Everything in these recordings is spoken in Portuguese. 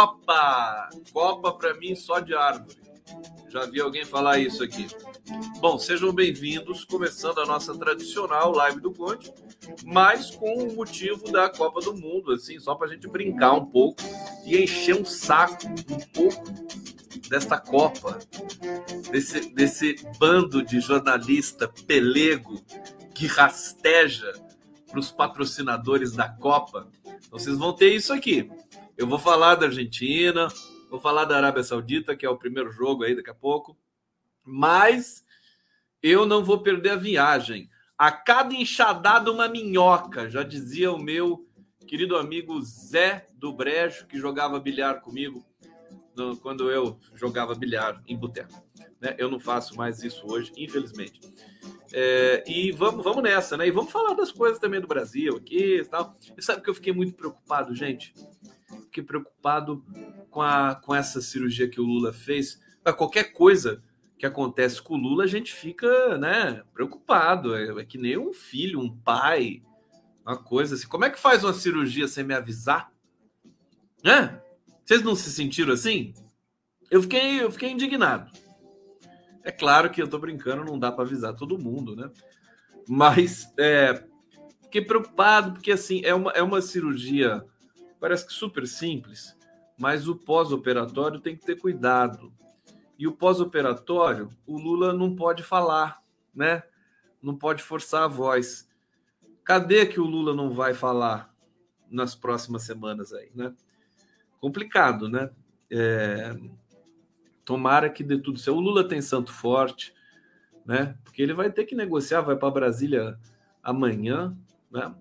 Copa. Copa para mim só de árvore. Já vi alguém falar isso aqui. Bom, sejam bem-vindos, começando a nossa tradicional live do Conde, mas com o motivo da Copa do Mundo, assim, só para a gente brincar um pouco e encher um saco um pouco desta Copa, desse, desse bando de jornalista pelego que rasteja para os patrocinadores da Copa. Então, vocês vão ter isso aqui. Eu vou falar da Argentina, vou falar da Arábia Saudita, que é o primeiro jogo aí daqui a pouco, mas eu não vou perder a viagem. A cada enxadada, uma minhoca, já dizia o meu querido amigo Zé do Brejo, que jogava bilhar comigo no, quando eu jogava bilhar em boteco. Né? Eu não faço mais isso hoje, infelizmente. É, e vamos, vamos nessa, né? E vamos falar das coisas também do Brasil aqui e tal. E sabe que eu fiquei muito preocupado, gente? Fiquei preocupado com, a, com essa cirurgia que o Lula fez. Pra qualquer coisa que acontece com o Lula, a gente fica, né, preocupado. É, é que nem um filho, um pai, uma coisa assim. Como é que faz uma cirurgia sem me avisar? Né? Vocês não se sentiram assim? Eu fiquei, eu fiquei indignado. É claro que eu tô brincando, não dá para avisar todo mundo, né? Mas é, fiquei preocupado porque assim é uma, é uma cirurgia parece que super simples, mas o pós-operatório tem que ter cuidado. E o pós-operatório, o Lula não pode falar, né? Não pode forçar a voz. Cadê que o Lula não vai falar nas próximas semanas aí, né? complicado, né? É, tomara que dê tudo certo. O Lula tem santo forte, né? Porque ele vai ter que negociar, vai para Brasília amanhã, né?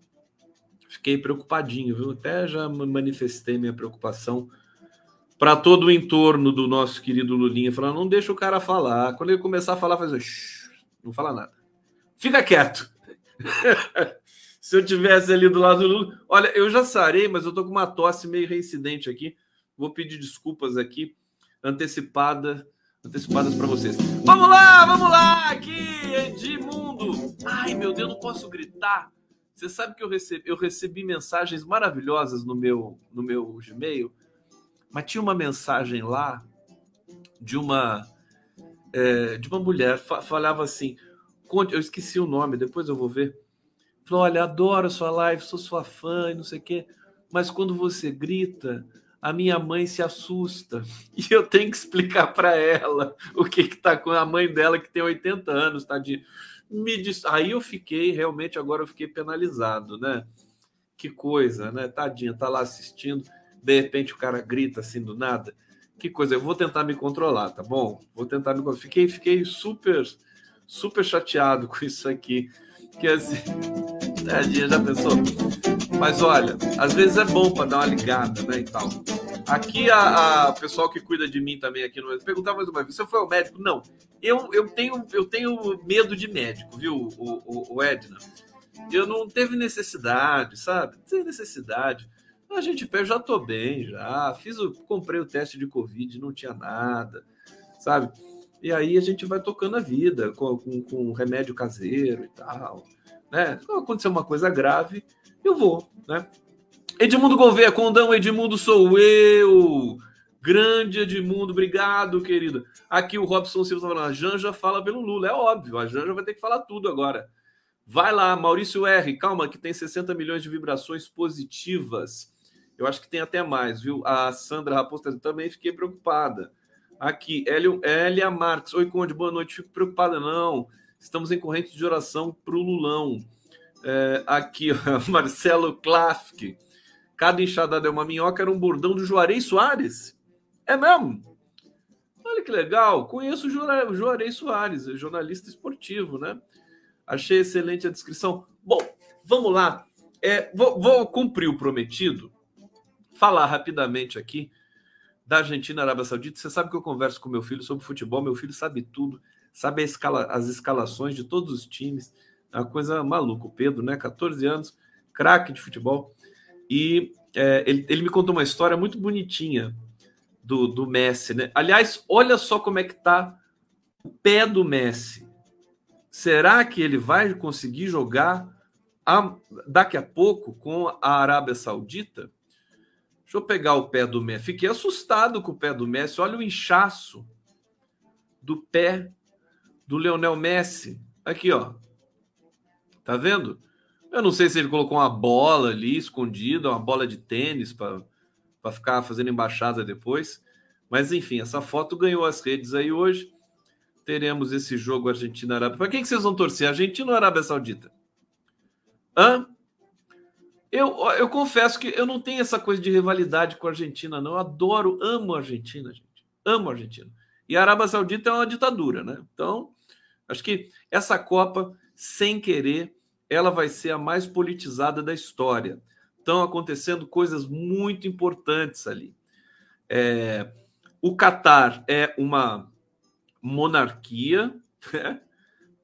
Fiquei preocupadinho, viu? Até já manifestei minha preocupação para todo o entorno do nosso querido Lulinha, falando: não deixa o cara falar. Quando ele começar a falar, faz não fala nada. Fica quieto. se eu tivesse ali do lado do Lula. Olha, eu já sarei, mas eu tô com uma tosse meio reincidente aqui. Vou pedir desculpas aqui, antecipada, antecipadas para vocês. Vamos lá, vamos lá, aqui, Edmundo. Ai, meu Deus, não posso gritar. Você sabe que eu recebi, eu recebi mensagens maravilhosas no meu, no meu Gmail, mas tinha uma mensagem lá de uma é, de uma mulher falava assim, eu esqueci o nome, depois eu vou ver Falou: olha, adoro a sua live, sou sua fã e não sei o quê. Mas quando você grita, a minha mãe se assusta. E eu tenho que explicar para ela o que que tá com a mãe dela, que tem 80 anos, tá de. Me. Aí eu fiquei, realmente, agora eu fiquei penalizado, né? Que coisa, né? Tadinha, tá lá assistindo, de repente o cara grita assim do nada. Que coisa, eu vou tentar me controlar, tá bom? Vou tentar me controlar. Fiquei, fiquei super, super chateado com isso aqui. Que assim. Tadinha, já pensou? Mas olha, às vezes é bom para dar uma ligada, né? E tal. Aqui a, a pessoal que cuida de mim também aqui no perguntar mais uma vez: você foi ao médico? Não. Eu, eu, tenho, eu tenho medo de médico, viu, o, o, o Edna? Eu não teve necessidade, sabe? Tem necessidade. A gente pé, já tô bem, já. Fiz o, comprei o teste de Covid, não tinha nada, sabe? E aí a gente vai tocando a vida com, com, com remédio caseiro e tal. Né? Se acontecer uma coisa grave, eu vou. Né? Edmundo Gouveia, Condão, Edmundo sou eu. Grande Edmundo, obrigado, querido. Aqui o Robson Silva está falando, a Janja fala pelo Lula, é óbvio, a Janja vai ter que falar tudo agora. Vai lá, Maurício R, calma, que tem 60 milhões de vibrações positivas. Eu acho que tem até mais, viu? A Sandra Raposta também fiquei preocupada. Aqui, Hélia Marques. Oi, Conde, boa noite. Fico preocupada, não. Estamos em corrente de oração para o Lulão. É, aqui, Marcelo Klafke. Cada enxadada é uma minhoca, era um bordão do Juarez Soares. É mesmo? Olha que legal. Conheço o Juarez Soares, jornalista esportivo, né? Achei excelente a descrição. Bom, vamos lá. É, vou, vou cumprir o prometido. Falar rapidamente aqui da Argentina, Arábia Saudita. Você sabe que eu converso com meu filho sobre futebol, meu filho sabe tudo, sabe escala, as escalações de todos os times. É uma coisa maluca. O Pedro, né? 14 anos, craque de futebol. E é, ele, ele me contou uma história muito bonitinha do, do Messi, né? Aliás, olha só como é que tá o pé do Messi. Será que ele vai conseguir jogar a, daqui a pouco, com a Arábia Saudita, deixa eu pegar o pé do Messi. Fiquei assustado com o pé do Messi. Olha o inchaço do pé do Leonel Messi. Aqui, ó. Tá vendo? Eu não sei se ele colocou uma bola ali escondida, uma bola de tênis para ficar fazendo embaixada depois. Mas enfim, essa foto ganhou as redes aí hoje. Teremos esse jogo Argentina-Arábia. Para quem que vocês vão torcer? Argentina ou Arábia Saudita? Hã? Eu, eu confesso que eu não tenho essa coisa de rivalidade com a Argentina, não. Eu adoro, amo a Argentina, gente. Amo a Argentina. E a Arábia Saudita é uma ditadura, né? Então, acho que essa Copa, sem querer, ela vai ser a mais politizada da história. Estão acontecendo coisas muito importantes ali. É, o Catar é uma monarquia, né?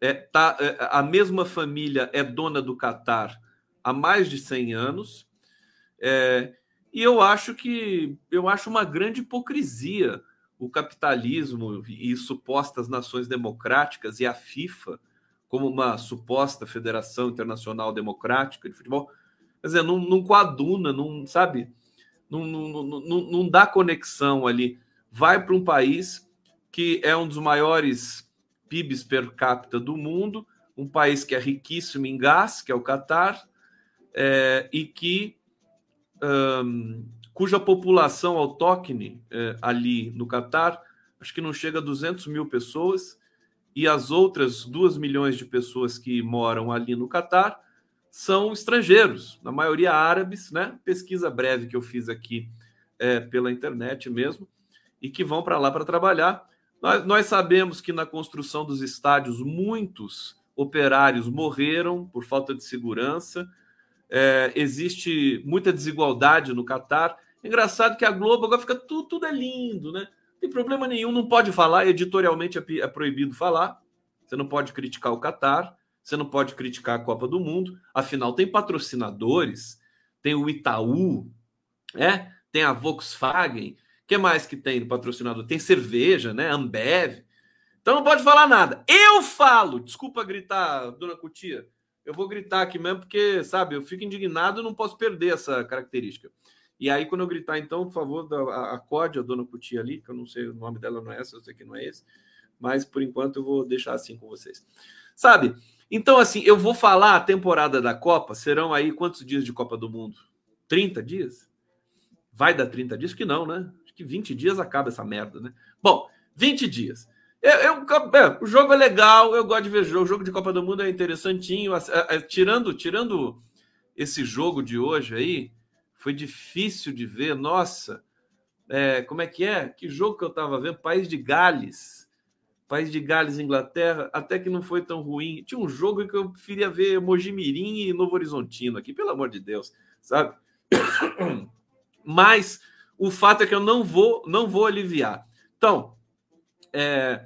é, tá, é, a mesma família é dona do Catar há mais de 100 anos, é, e eu acho que eu acho uma grande hipocrisia o capitalismo e supostas nações democráticas e a FIFA como uma suposta federação internacional democrática de futebol, quer dizer, não, não coaduna, não sabe, não, não, não, não dá conexão ali. Vai para um país que é um dos maiores PIBs per capita do mundo, um país que é riquíssimo em gás, que é o Catar, é, e que um, cuja população autóctone é, ali no Catar, acho que não chega a 200 mil pessoas, e as outras 2 milhões de pessoas que moram ali no Catar são estrangeiros, na maioria árabes, né? Pesquisa breve que eu fiz aqui é, pela internet mesmo, e que vão para lá para trabalhar. Nós, nós sabemos que na construção dos estádios muitos operários morreram por falta de segurança. É, existe muita desigualdade no Catar. Engraçado que a Globo agora fica tudo, tudo é lindo, né? Tem problema nenhum, não pode falar, editorialmente é, é proibido falar. Você não pode criticar o Catar, você não pode criticar a Copa do Mundo, afinal tem patrocinadores, tem o Itaú, é? tem a Volkswagen, o que mais que tem no patrocinador? Tem cerveja, né? Ambev. Então não pode falar nada. Eu falo, desculpa gritar, dona Cutia. Eu vou gritar aqui mesmo porque, sabe, eu fico indignado e não posso perder essa característica. E aí, quando eu gritar, então, por favor, acorde a dona Cutia ali, que eu não sei o nome dela, não é essa, eu sei que não é esse, mas por enquanto eu vou deixar assim com vocês. Sabe? Então, assim, eu vou falar a temporada da Copa, serão aí quantos dias de Copa do Mundo? 30 dias? Vai dar 30 dias? Que não, né? Acho que 20 dias acaba essa merda, né? Bom, 20 dias. Eu, eu, é, o jogo é legal, eu gosto de ver jogo. O jogo de Copa do Mundo é interessantinho. É, é, tirando, tirando esse jogo de hoje aí, foi difícil de ver. Nossa, é, como é que é? Que jogo que eu estava vendo? País de Gales. País de Gales, Inglaterra, até que não foi tão ruim. Tinha um jogo que eu preferia ver Mojimirim e Novo Horizontino aqui, pelo amor de Deus, sabe? Mas o fato é que eu não vou, não vou aliviar. Então, é,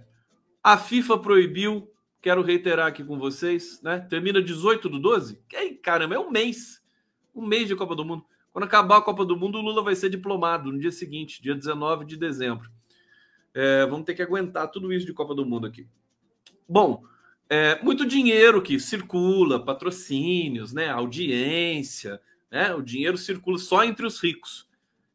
a FIFA proibiu, quero reiterar aqui com vocês, né? Termina 18 do 12? Que, caramba, é um mês. Um mês de Copa do Mundo. Quando acabar a Copa do Mundo, o Lula vai ser diplomado no dia seguinte, dia 19 de dezembro. É, vamos ter que aguentar tudo isso de Copa do Mundo aqui. Bom, é, muito dinheiro que circula, patrocínios, né, audiência, né, o dinheiro circula só entre os ricos,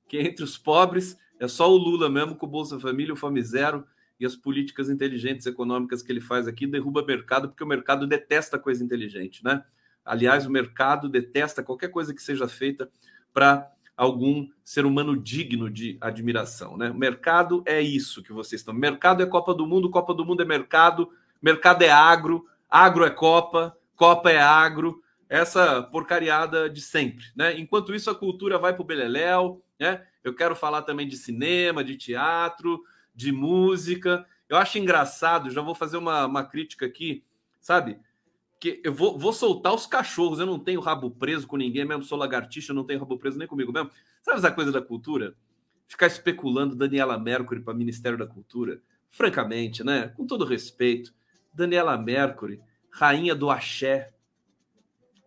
que entre os pobres é só o Lula mesmo com o Bolsa Família, o Fome Zero e as políticas inteligentes econômicas que ele faz aqui derruba mercado, porque o mercado detesta coisa inteligente, né? Aliás, o mercado detesta qualquer coisa que seja feita para algum ser humano digno de admiração. Né? Mercado é isso que vocês estão. Mercado é Copa do Mundo, Copa do Mundo é mercado, mercado é agro, agro é Copa, Copa é agro, essa porcariada de sempre. Né? Enquanto isso, a cultura vai para o Beleléu. Né? Eu quero falar também de cinema, de teatro, de música. Eu acho engraçado, já vou fazer uma, uma crítica aqui, sabe? Que eu vou, vou soltar os cachorros, eu não tenho rabo preso com ninguém mesmo, sou lagartixa, não tenho rabo preso nem comigo mesmo. Sabe essa coisa da cultura? Ficar especulando Daniela Mercury para Ministério da Cultura. Francamente, né? Com todo respeito, Daniela Mercury, rainha do axé,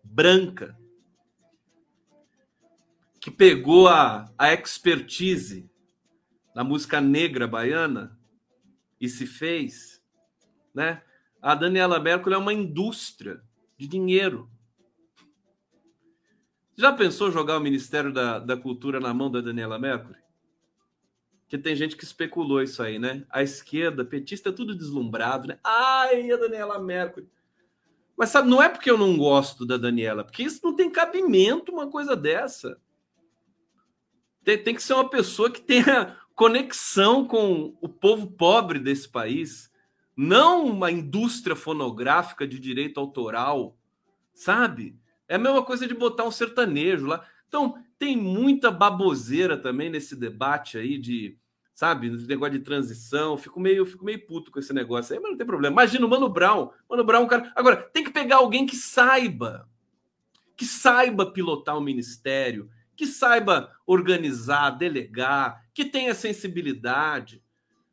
branca, que pegou a, a expertise na música negra baiana e se fez, né? A Daniela Mercury é uma indústria de dinheiro. Já pensou jogar o Ministério da, da Cultura na mão da Daniela Mercury? Que tem gente que especulou isso aí, né? A esquerda, petista, é tudo deslumbrado, né? Ai, a Daniela Mercury. Mas sabe, não é porque eu não gosto da Daniela, porque isso não tem cabimento uma coisa dessa. Tem, tem que ser uma pessoa que tenha conexão com o povo pobre desse país, não uma indústria fonográfica de direito autoral, sabe? É a mesma coisa de botar um sertanejo lá. Então, tem muita baboseira também nesse debate aí de, sabe, negócio de transição. Fico meio, fico meio puto com esse negócio aí, mas não tem problema. Imagina o Mano Brown. Mano Brown, cara. Agora, tem que pegar alguém que saiba, que saiba pilotar o ministério, que saiba organizar, delegar, que tenha sensibilidade,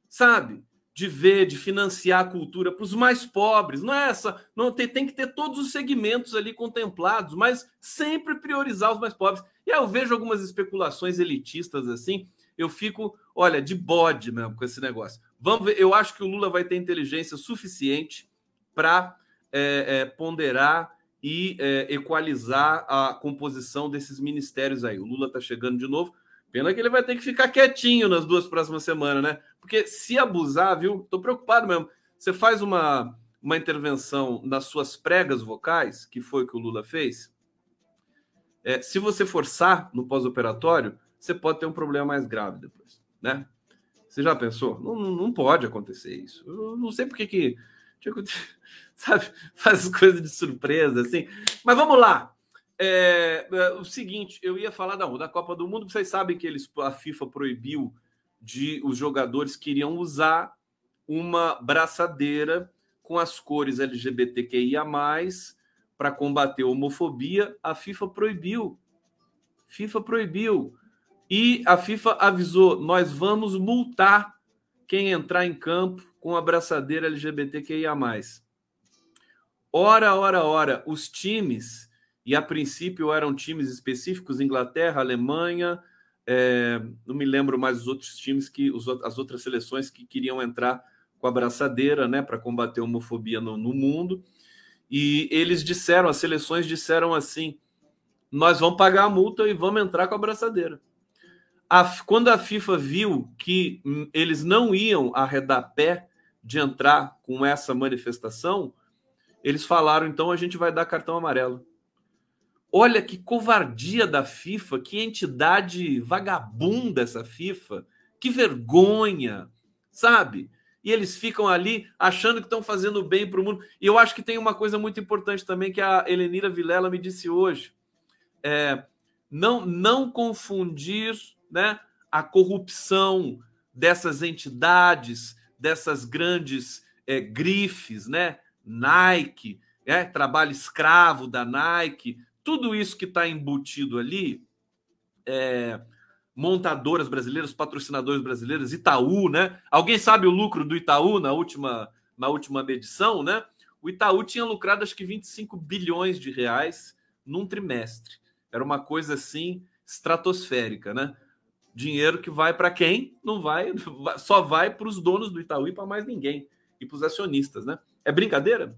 sabe? De ver, de financiar a cultura para os mais pobres. Não é essa, não tem, tem que ter todos os segmentos ali contemplados, mas sempre priorizar os mais pobres. E aí eu vejo algumas especulações elitistas assim, eu fico, olha, de bode mesmo com esse negócio. Vamos ver, eu acho que o Lula vai ter inteligência suficiente para é, é, ponderar e é, equalizar a composição desses ministérios aí. O Lula está chegando de novo. Pena que ele vai ter que ficar quietinho nas duas próximas semanas, né? Porque se abusar, viu? Tô preocupado mesmo. Você faz uma, uma intervenção nas suas pregas vocais, que foi o que o Lula fez. É, se você forçar no pós-operatório, você pode ter um problema mais grave depois, né? Você já pensou? Não, não pode acontecer isso. Eu não sei porque que, sabe, faz coisas de surpresa assim. Mas vamos lá. É, é, o seguinte, eu ia falar da, da Copa do Mundo. Vocês sabem que eles, a FIFA proibiu de os jogadores queriam usar uma braçadeira com as cores LGBTQIA+, para combater a homofobia. A FIFA proibiu. FIFA proibiu. E a FIFA avisou: nós vamos multar quem entrar em campo com a braçadeira LGBTQIA. Ora, ora, ora, os times e a princípio eram times específicos, Inglaterra, Alemanha, é, não me lembro mais os outros times que as outras seleções que queriam entrar com a braçadeira, né, para combater a homofobia no, no mundo. E eles disseram, as seleções disseram assim: nós vamos pagar a multa e vamos entrar com a braçadeira. A, quando a FIFA viu que hum, eles não iam arredar pé de entrar com essa manifestação, eles falaram: então a gente vai dar cartão amarelo. Olha que covardia da FIFA, que entidade vagabunda essa FIFA, que vergonha, sabe? E eles ficam ali achando que estão fazendo bem para o mundo. E eu acho que tem uma coisa muito importante também que a Helenira Vilela me disse hoje. É, não, não confundir né, a corrupção dessas entidades, dessas grandes é, grifes, né? Nike, é, trabalho escravo da Nike, tudo isso que está embutido ali, é, montadoras brasileiras, patrocinadores brasileiros, Itaú, né? Alguém sabe o lucro do Itaú na última, na última medição, né? O Itaú tinha lucrado acho que 25 bilhões de reais num trimestre. Era uma coisa assim estratosférica, né? Dinheiro que vai para quem? Não vai, só vai para os donos do Itaú e para mais ninguém. E para os acionistas, né? É brincadeira?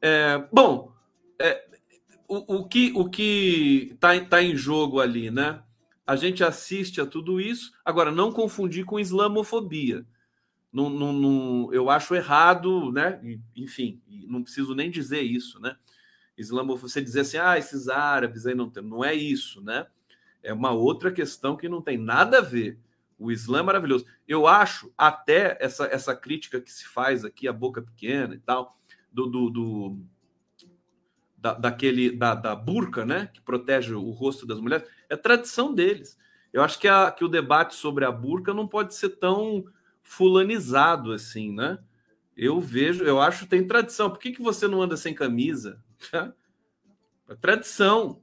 É, bom, é, o, o que o que está tá em jogo ali, né? A gente assiste a tudo isso. Agora, não confundir com islamofobia. Não, não, eu acho errado, né? Enfim, não preciso nem dizer isso, né? Islamofobia, você dizer assim, ah, esses árabes aí não tem. Não é isso, né? É uma outra questão que não tem nada a ver. O Islã é maravilhoso. Eu acho até essa, essa crítica que se faz aqui, a boca pequena e tal, do, do, do da, daquele da, da burca, né, que protege o rosto das mulheres, é tradição deles. Eu acho que, a, que o debate sobre a burca não pode ser tão fulanizado assim, né? Eu vejo, eu acho que tem tradição. Por que, que você não anda sem camisa? É tradição.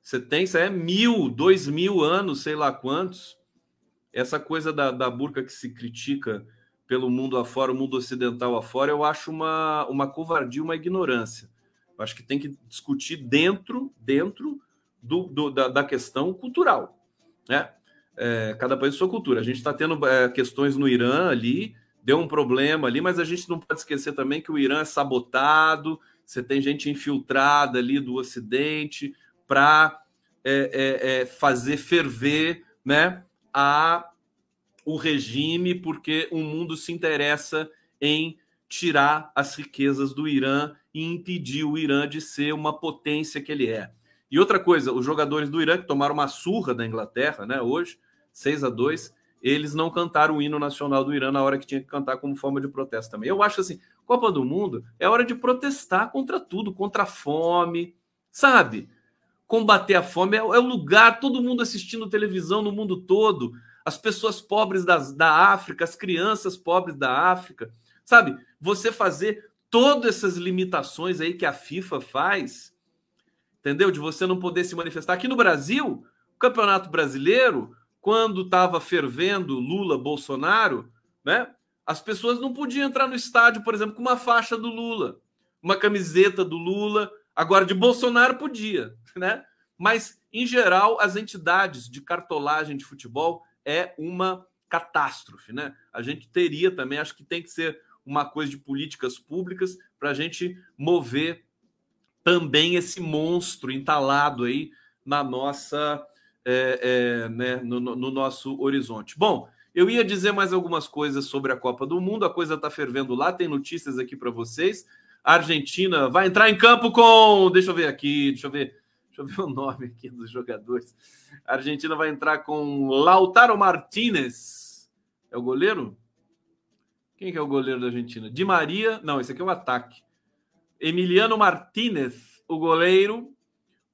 Você tem, isso é mil, dois mil anos, sei lá quantos. Essa coisa da, da burca que se critica pelo mundo afora, o mundo ocidental afora, eu acho uma, uma covardia, uma ignorância. Acho que tem que discutir dentro, dentro do, do da, da, questão cultural. Né? É, cada país sua cultura. A gente está tendo é, questões no Irã ali, deu um problema ali, mas a gente não pode esquecer também que o Irã é sabotado, você tem gente infiltrada ali do Ocidente, para é, é, é, fazer ferver né, a, o regime, porque o mundo se interessa em tirar as riquezas do Irã e impedir o Irã de ser uma potência que ele é. E outra coisa, os jogadores do Irã que tomaram uma surra da Inglaterra, né, hoje, 6 a 2, eles não cantaram o hino nacional do Irã na hora que tinha que cantar como forma de protesto também. Eu acho assim, Copa do Mundo é hora de protestar contra tudo, contra a fome, sabe? Combater a fome é, é o lugar, todo mundo assistindo televisão no mundo todo, as pessoas pobres das, da África, as crianças pobres da África, sabe? Você fazer todas essas limitações aí que a FIFA faz, entendeu? De você não poder se manifestar. Aqui no Brasil, o Campeonato Brasileiro, quando estava fervendo Lula, Bolsonaro, né? As pessoas não podiam entrar no estádio, por exemplo, com uma faixa do Lula, uma camiseta do Lula. Agora, de Bolsonaro podia, né? Mas, em geral, as entidades de cartolagem de futebol é uma catástrofe, né? A gente teria também, acho que tem que ser uma coisa de políticas públicas para a gente mover também esse monstro entalado aí na nossa é, é, né, no, no, nosso horizonte. Bom, eu ia dizer mais algumas coisas sobre a Copa do Mundo, a coisa está fervendo lá, tem notícias aqui para vocês. A Argentina vai entrar em campo com. Deixa eu ver aqui, deixa eu ver. Deixa eu ver o nome aqui dos jogadores. A Argentina vai entrar com Lautaro Martinez. É o goleiro? Quem que é o goleiro da Argentina? Di Maria. Não, esse aqui é o ataque. Emiliano Martinez, o goleiro.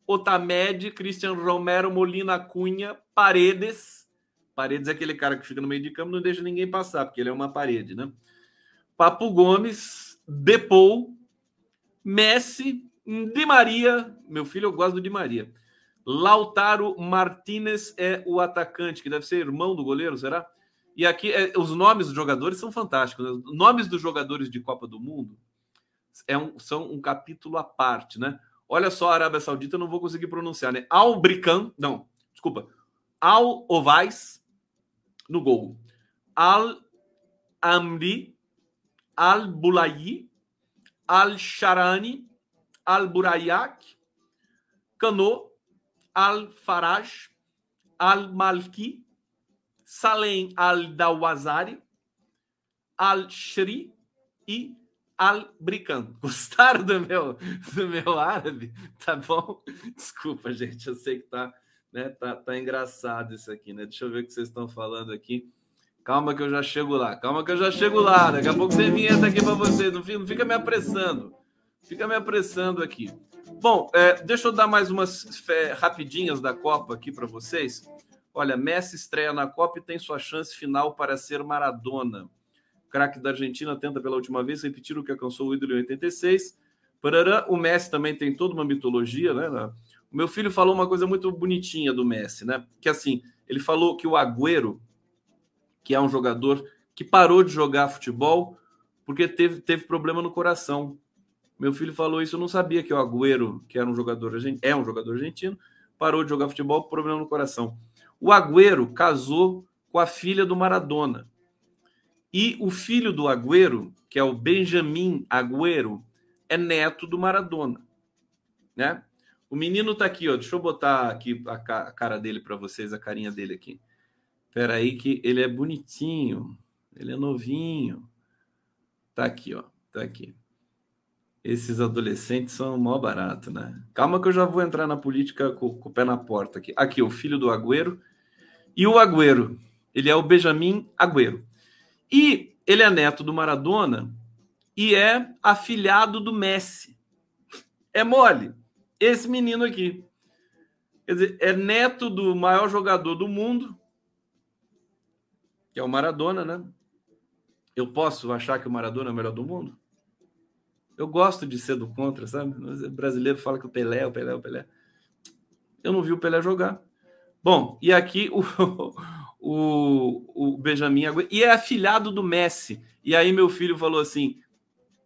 Otamed, Cristian Romero, Molina Cunha, Paredes. Paredes é aquele cara que fica no meio de campo, não deixa ninguém passar, porque ele é uma parede, né? Papo Gomes, Depou, Messi, Di Maria. Meu filho, eu gosto do Di Maria. Lautaro Martinez é o atacante, que deve ser irmão do goleiro, será? E aqui, é, os nomes dos jogadores são fantásticos. Né? Nomes dos jogadores de Copa do Mundo é um, são um capítulo à parte, né? Olha só a Arábia Saudita, eu não vou conseguir pronunciar, né? Al-Brican, não, desculpa. Al-Ovais, no gol. Al-Amri, Al-Bulayi, Al-Sharani, Al-Burayak, Cano, Al-Faraj, Al-Malki, Salem al-Dawazari, al-Shri e al-Brican. Gostaram do meu, do meu árabe? Tá bom? Desculpa, gente, eu sei que tá, né, tá, tá engraçado isso aqui, né? Deixa eu ver o que vocês estão falando aqui. Calma que eu já chego lá, calma que eu já chego lá. Daqui a pouco tem vinheta aqui para vocês. Não fica, não fica me apressando. Fica me apressando aqui. Bom, é, deixa eu dar mais umas rapidinhas da Copa aqui para vocês. Olha, Messi estreia na Copa e tem sua chance final para ser Maradona. O craque da Argentina tenta pela última vez repetir o que alcançou o ídolo em 86. Parará, o Messi também tem toda uma mitologia, né? O meu filho falou uma coisa muito bonitinha do Messi, né? Que assim, ele falou que o Agüero, que é um jogador que parou de jogar futebol porque teve, teve problema no coração. Meu filho falou isso, eu não sabia que o Agüero, que era um jogador é um jogador argentino, parou de jogar futebol por problema no coração. O Agüero casou com a filha do Maradona. E o filho do Agüero, que é o Benjamin Agüero, é neto do Maradona, né? O menino tá aqui, ó. Deixa eu botar aqui a cara dele para vocês, a carinha dele aqui. Espera aí que ele é bonitinho, ele é novinho. Tá aqui, ó. Tá aqui. Esses adolescentes são mó barato, né? Calma que eu já vou entrar na política com, com o pé na porta aqui. Aqui, o filho do Agüero e o Agüero, ele é o Benjamin Agüero. E ele é neto do Maradona e é afilhado do Messi. É mole. Esse menino aqui. Quer dizer, é neto do maior jogador do mundo, que é o Maradona, né? Eu posso achar que o Maradona é o melhor do mundo? Eu gosto de ser do contra, sabe? O brasileiro fala que o Pelé, é o Pelé, é o Pelé. Eu não vi o Pelé jogar. Bom, e aqui o, o, o Benjamin e é afilhado do Messi. E aí meu filho falou assim: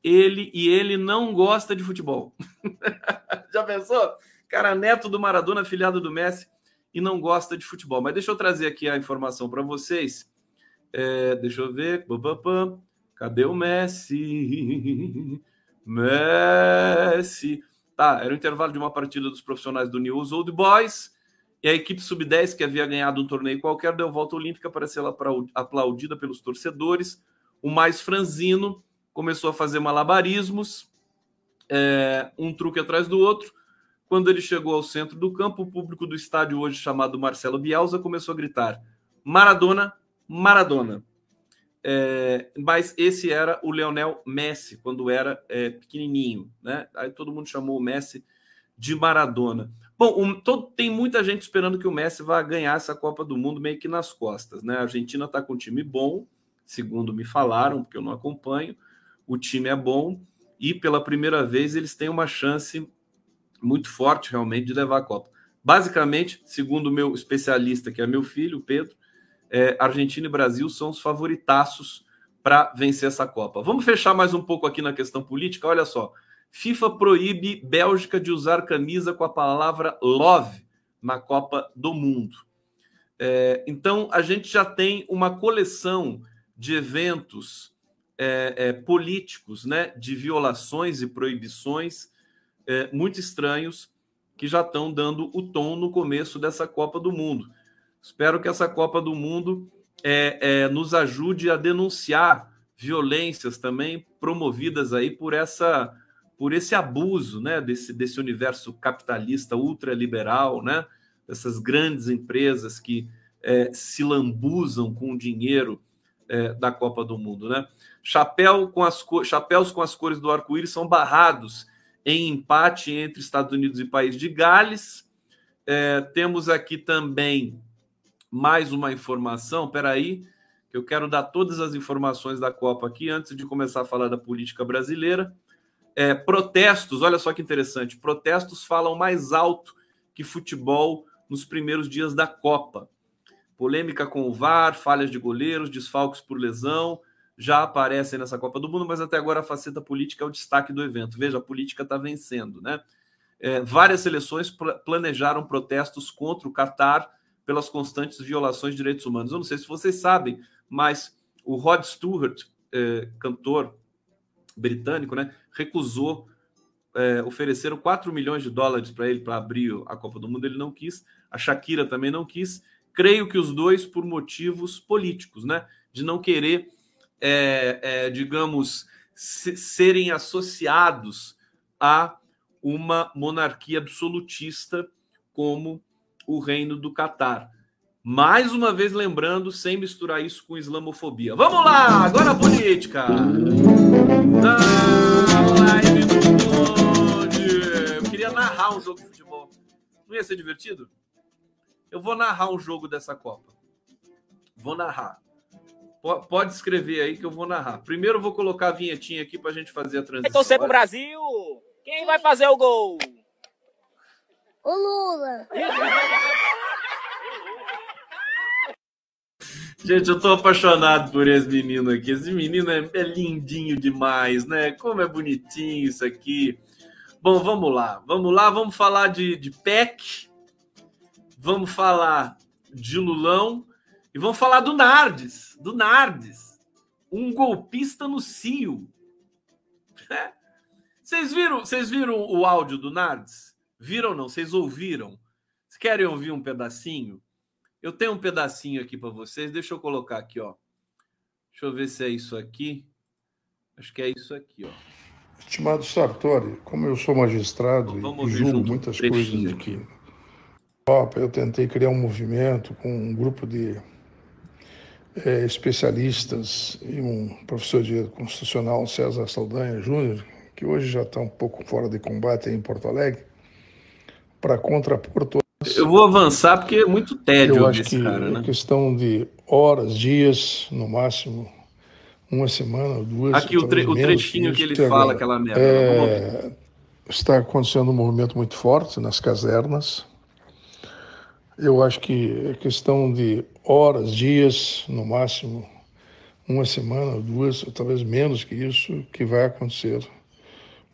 ele e ele não gosta de futebol. Já pensou? Cara, neto do Maradona, afilhado do Messi e não gosta de futebol. Mas deixa eu trazer aqui a informação para vocês. É, deixa eu ver. Cadê o Messi? Messi. Tá, era o intervalo de uma partida dos profissionais do News Old Boys e a equipe sub-10, que havia ganhado um torneio qualquer, deu volta olímpica para ser aplaudida pelos torcedores. O mais franzino começou a fazer malabarismos, é, um truque atrás do outro. Quando ele chegou ao centro do campo, o público do estádio, hoje chamado Marcelo Bielsa, começou a gritar: Maradona, Maradona. É, mas esse era o Leonel Messi, quando era é, pequenininho. Né? Aí todo mundo chamou o Messi de Maradona. Bom, um, todo, tem muita gente esperando que o Messi vá ganhar essa Copa do Mundo meio que nas costas. Né? A Argentina está com um time bom, segundo me falaram, porque eu não acompanho. O time é bom e pela primeira vez eles têm uma chance muito forte realmente de levar a Copa. Basicamente, segundo o meu especialista, que é meu filho, Pedro, é, Argentina e Brasil são os favoritaços para vencer essa Copa. Vamos fechar mais um pouco aqui na questão política. Olha só, FIFA proíbe Bélgica de usar camisa com a palavra love na Copa do Mundo. É, então, a gente já tem uma coleção de eventos é, é, políticos, né, de violações e proibições é, muito estranhos que já estão dando o tom no começo dessa Copa do Mundo. Espero que essa Copa do Mundo é, é, nos ajude a denunciar violências também promovidas aí por essa por esse abuso, né, desse, desse universo capitalista ultraliberal, né, dessas grandes empresas que é, se lambuzam com o dinheiro é, da Copa do Mundo, né? Chapéu com as chapéus com as cores do arco-íris são barrados em empate entre Estados Unidos e País de Gales. É, temos aqui também mais uma informação. Peraí, que eu quero dar todas as informações da Copa aqui antes de começar a falar da política brasileira. É, protestos, olha só que interessante. Protestos falam mais alto que futebol nos primeiros dias da Copa. Polêmica com o VAR, falhas de goleiros, desfalques por lesão, já aparecem nessa Copa do Mundo, mas até agora a faceta política é o destaque do evento. Veja, a política está vencendo, né? É, várias seleções planejaram protestos contra o Catar pelas constantes violações de direitos humanos. Eu não sei se vocês sabem, mas o Rod Stewart, é, cantor britânico, né, recusou é, ofereceram 4 milhões de dólares para ele para abrir a Copa do Mundo, ele não quis, a Shakira também não quis. Creio que os dois por motivos políticos, né? De não querer, é, é, digamos, se, serem associados a uma monarquia absolutista como o reino do Catar. Mais uma vez lembrando, sem misturar isso com islamofobia. Vamos lá, agora a política. Na live do Eu queria narrar um jogo de futebol. Não ia ser divertido? Eu vou narrar um jogo dessa Copa. Vou narrar. Pode escrever aí que eu vou narrar. Primeiro eu vou colocar a vinhetinha aqui para a gente fazer a transição. Torcer pro Brasil! Quem vai fazer o gol? O Lula. Gente, eu tô apaixonado por esse menino aqui. Esse menino é, é, lindinho demais, né? Como é bonitinho isso aqui. Bom, vamos lá. Vamos lá, vamos falar de, de PEC. Vamos falar de Lulão. E vamos falar do Nardes. Do Nardes. Um golpista no CIO. Vocês viram, vocês viram o áudio do Nardes? Viram ou não? Vocês ouviram? Vocês querem ouvir um pedacinho? Eu tenho um pedacinho aqui para vocês. Deixa eu colocar aqui, ó. Deixa eu ver se é isso aqui. Acho que é isso aqui, ó. Estimado Sartori, como eu sou magistrado e julgo muitas coisas aqui. Eu tentei criar um movimento com um grupo de é, especialistas e um professor de direito constitucional, César Saldanha Júnior, que hoje já está um pouco fora de combate em Porto Alegre, para contrapor todas eu vou avançar porque é muito tédio Eu acho que cara, né? questão de horas, dias, no máximo, uma semana, duas. Aqui o, tre o trechinho que ele que fala, aquela merda. É... Está acontecendo um movimento muito forte nas casernas. Eu acho que é questão de horas, dias, no máximo, uma semana, duas, talvez menos que isso, que vai acontecer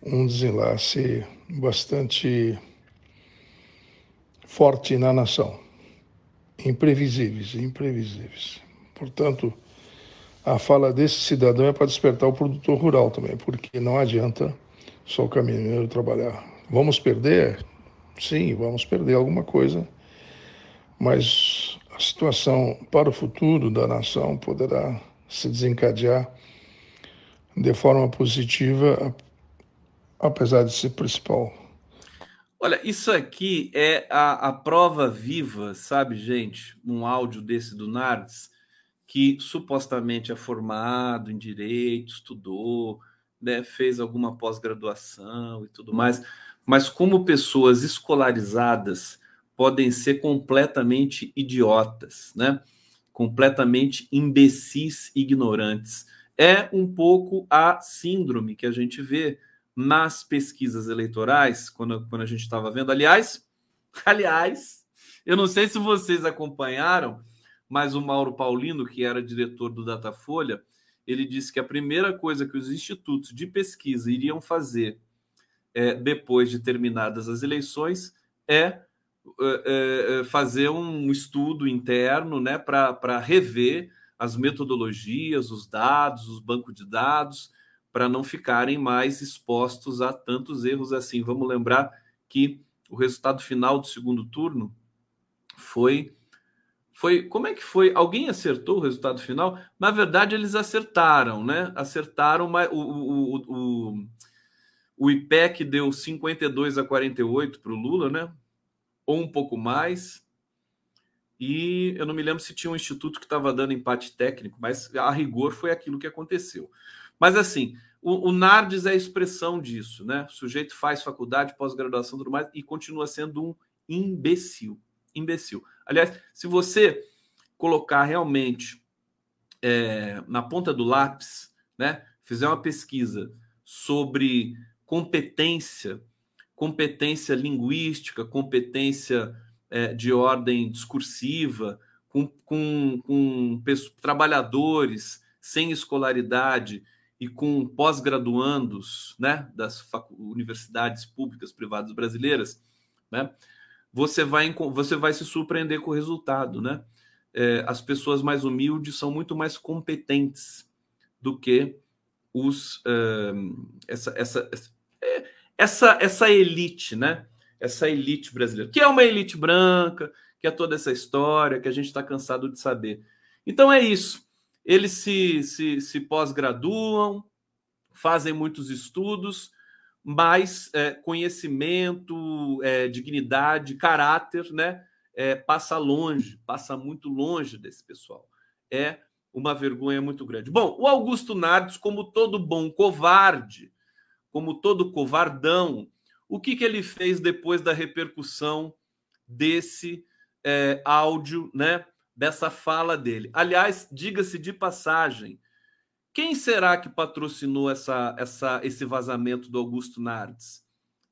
um desenlace bastante forte na nação. Imprevisíveis, imprevisíveis. Portanto, a fala desse cidadão é para despertar o produtor rural também, porque não adianta só o caminhoneiro trabalhar Vamos perder? Sim, vamos perder alguma coisa, mas a situação para o futuro da nação poderá se desencadear de forma positiva, apesar de ser principal. Olha, isso aqui é a, a prova viva, sabe, gente? Um áudio desse do Nardes, que supostamente é formado em direito, estudou, né, fez alguma pós-graduação e tudo mais, mas como pessoas escolarizadas podem ser completamente idiotas, né? completamente imbecis ignorantes. É um pouco a síndrome que a gente vê nas pesquisas eleitorais, quando, quando a gente estava vendo. Aliás, aliás, eu não sei se vocês acompanharam, mas o Mauro Paulino, que era diretor do Datafolha, ele disse que a primeira coisa que os institutos de pesquisa iriam fazer é, depois de terminadas as eleições é é, é, fazer um estudo interno né, para rever as metodologias, os dados, os bancos de dados, para não ficarem mais expostos a tantos erros assim. Vamos lembrar que o resultado final do segundo turno foi. Foi, como é que foi? Alguém acertou o resultado final? Na verdade, eles acertaram, né? Acertaram, mas o, o, o, o IPEC deu 52 a 48 para o Lula, né? ou um pouco mais. E eu não me lembro se tinha um instituto que estava dando empate técnico, mas a rigor foi aquilo que aconteceu. Mas assim, o, o Nardes é a expressão disso, né? O sujeito faz faculdade, pós-graduação, tudo mais, e continua sendo um imbecil. Imbecil. Aliás, se você colocar realmente é, na ponta do lápis, né? Fizer uma pesquisa sobre competência competência linguística, competência é, de ordem discursiva, com, com, com trabalhadores sem escolaridade e com pós-graduandos né, das universidades públicas privadas brasileiras, né, você, vai, você vai se surpreender com o resultado. Né? É, as pessoas mais humildes são muito mais competentes do que os, uh, essa, essa, é, essa, essa elite, né? Essa elite brasileira, que é uma elite branca, que é toda essa história que a gente está cansado de saber. Então é isso. Eles se, se, se pós-graduam, fazem muitos estudos, mas é, conhecimento, é, dignidade, caráter, né? É, passa longe, passa muito longe desse pessoal. É uma vergonha muito grande. Bom, o Augusto Nardes, como todo bom covarde, como todo covardão, o que, que ele fez depois da repercussão desse é, áudio, né? Dessa fala dele. Aliás, diga-se de passagem, quem será que patrocinou essa, essa, esse vazamento do Augusto Nardes?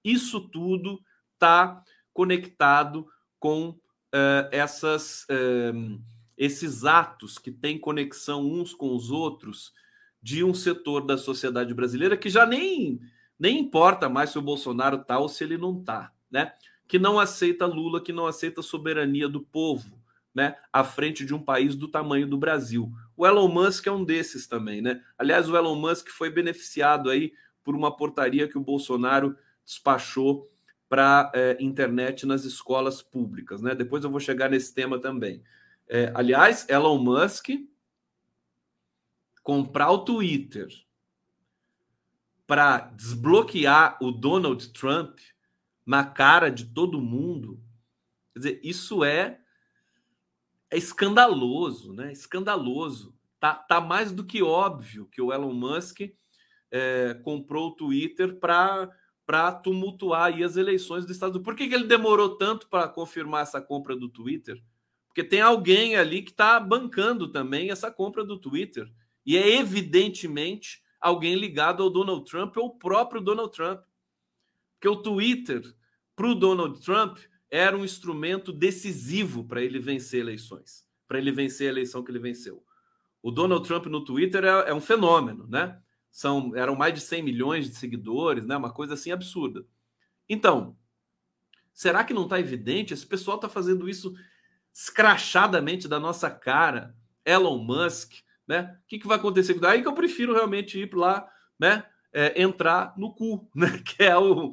Isso tudo está conectado com uh, essas, uh, esses atos que têm conexão uns com os outros de um setor da sociedade brasileira que já nem, nem importa mais se o Bolsonaro está ou se ele não está, né? Que não aceita Lula, que não aceita a soberania do povo, né? À frente de um país do tamanho do Brasil. O Elon Musk é um desses também, né? Aliás, o Elon Musk foi beneficiado aí por uma portaria que o Bolsonaro despachou para é, internet nas escolas públicas, né? Depois eu vou chegar nesse tema também. É, aliás, Elon Musk comprar o Twitter para desbloquear o Donald Trump na cara de todo mundo, quer dizer, isso é, é escandaloso, né? Escandaloso. Tá, tá mais do que óbvio que o Elon Musk é, comprou o Twitter para tumultuar as eleições do Estado. Por que, que ele demorou tanto para confirmar essa compra do Twitter? Porque tem alguém ali que está bancando também essa compra do Twitter. E é evidentemente alguém ligado ao Donald Trump ou o próprio Donald Trump. Porque o Twitter, para o Donald Trump, era um instrumento decisivo para ele vencer eleições, para ele vencer a eleição que ele venceu. O Donald Trump no Twitter é, é um fenômeno, né? São, eram mais de 100 milhões de seguidores, né? Uma coisa assim absurda. Então, será que não está evidente? Esse pessoal está fazendo isso escrachadamente da nossa cara. Elon Musk, né? O que, que vai acontecer? Aí que eu prefiro realmente ir lá, né? É, entrar no cu, né? Que é o,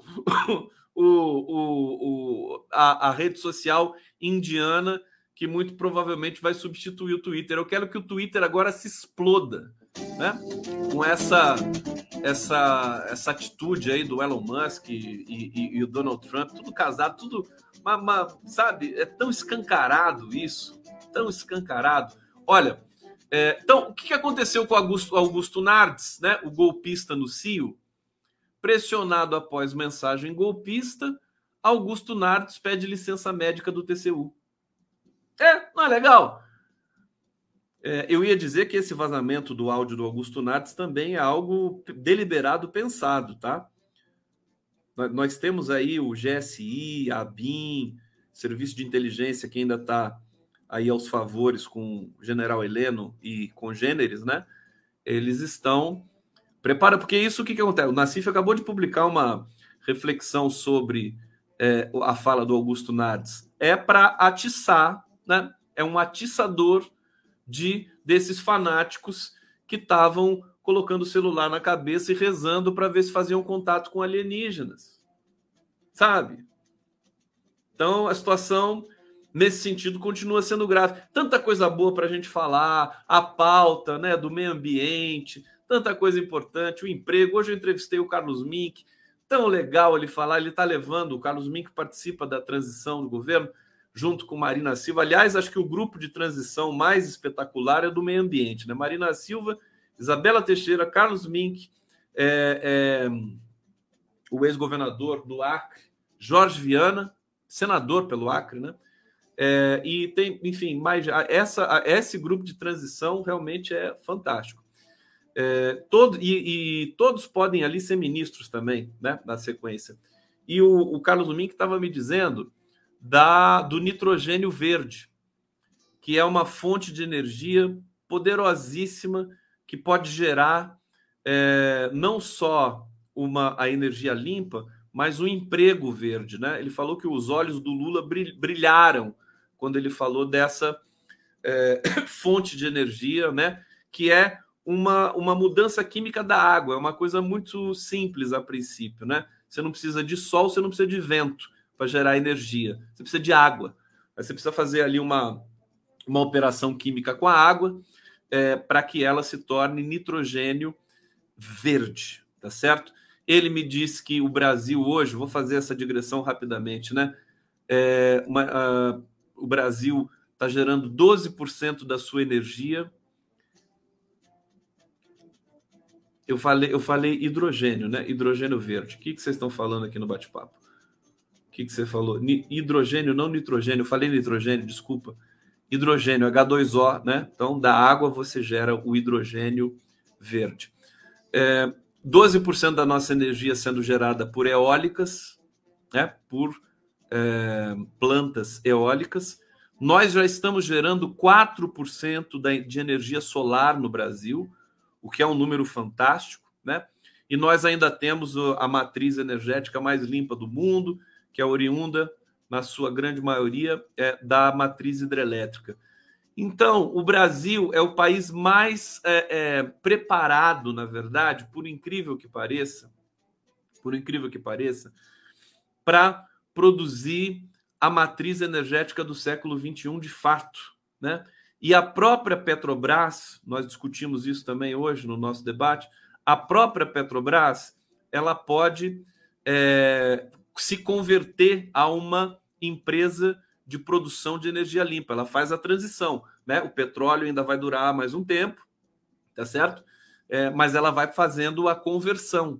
o, o, o, o, a, a rede social indiana que muito provavelmente vai substituir o Twitter. Eu quero que o Twitter agora se exploda, né? Com essa essa essa atitude aí do Elon Musk e, e, e o Donald Trump, tudo casado, tudo, uma, uma, sabe? É tão escancarado isso, tão escancarado. Olha, é, então o que aconteceu com Augusto, Augusto Nardes, né? O golpista no CIO, pressionado após mensagem golpista, Augusto Nardes pede licença médica do TCU. É, não é legal? É, eu ia dizer que esse vazamento do áudio do Augusto Nardes também é algo deliberado, pensado, tá? Nós temos aí o GSI, a BIM, Serviço de Inteligência que ainda está aí aos favores com o General Heleno e congêneres, né? Eles estão prepara porque isso o que, que acontece? O Nassif acabou de publicar uma reflexão sobre é, a fala do Augusto Nardes. É para atiçar né? É um atiçador de desses fanáticos que estavam colocando o celular na cabeça e rezando para ver se faziam contato com alienígenas. Sabe? Então a situação nesse sentido continua sendo grave. Tanta coisa boa para a gente falar, a pauta né, do meio ambiente, tanta coisa importante, o emprego. Hoje eu entrevistei o Carlos Mink, tão legal ele falar, ele está levando, o Carlos Mink participa da transição do governo, junto com Marina Silva. Aliás, acho que o grupo de transição mais espetacular é do meio ambiente, né? Marina Silva, Isabela Teixeira, Carlos Mink, é, é, o ex-governador do Acre, Jorge Viana, senador pelo Acre, né? É, e tem, enfim, mais essa, esse grupo de transição realmente é fantástico. É, todo, e, e, todos podem ali ser ministros também, né? Na sequência. E o, o Carlos Mink estava me dizendo da do nitrogênio verde, que é uma fonte de energia poderosíssima que pode gerar é, não só uma a energia limpa, mas um emprego verde, né? Ele falou que os olhos do Lula brilharam quando ele falou dessa é, fonte de energia, né? Que é uma, uma mudança química da água, é uma coisa muito simples a princípio, né? Você não precisa de sol, você não precisa de vento para gerar energia. Você precisa de água. Aí você precisa fazer ali uma, uma operação química com a água é, para que ela se torne nitrogênio verde, tá certo? Ele me disse que o Brasil hoje, vou fazer essa digressão rapidamente, né? É, uma, uh, o Brasil está gerando 12% da sua energia. Eu falei, eu falei hidrogênio, né? Hidrogênio verde. O que, que vocês estão falando aqui no bate-papo? que, que você falou? Hidrogênio, não nitrogênio. Eu falei nitrogênio, desculpa. Hidrogênio, H2O, né? Então, da água você gera o hidrogênio verde. É, 12% da nossa energia sendo gerada por eólicas, né? por é, plantas eólicas. Nós já estamos gerando 4% da, de energia solar no Brasil, o que é um número fantástico, né? E nós ainda temos a matriz energética mais limpa do mundo, que é oriunda, na sua grande maioria, é, da matriz hidrelétrica. Então, o Brasil é o país mais é, é, preparado, na verdade, por incrível que pareça, por incrível que pareça, para produzir a matriz energética do século XXI de fato, né? E a própria Petrobras, nós discutimos isso também hoje no nosso debate, a própria Petrobras, ela pode é, se converter a uma empresa de produção de energia limpa. Ela faz a transição, né? O petróleo ainda vai durar mais um tempo, tá certo? É, mas ela vai fazendo a conversão,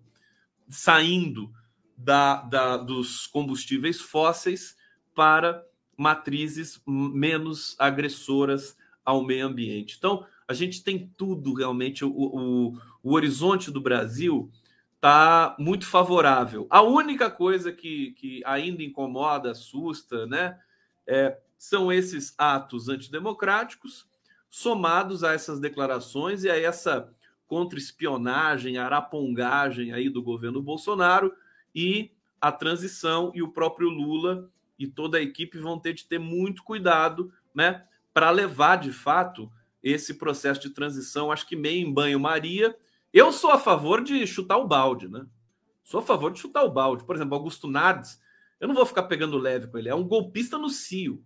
saindo da, da, dos combustíveis fósseis para matrizes menos agressoras ao meio ambiente. Então, a gente tem tudo realmente. O, o, o horizonte do Brasil está muito favorável. A única coisa que, que ainda incomoda, assusta, né, é, são esses atos antidemocráticos somados a essas declarações e a essa contra-espionagem, arapongagem aí do governo Bolsonaro e a transição e o próprio Lula e toda a equipe vão ter de ter muito cuidado, né, para levar de fato esse processo de transição, acho que meio em banho-maria, eu sou a favor de chutar o balde, né? Sou a favor de chutar o balde. Por exemplo, Augusto Nardes Eu não vou ficar pegando leve com ele. É um golpista no cio.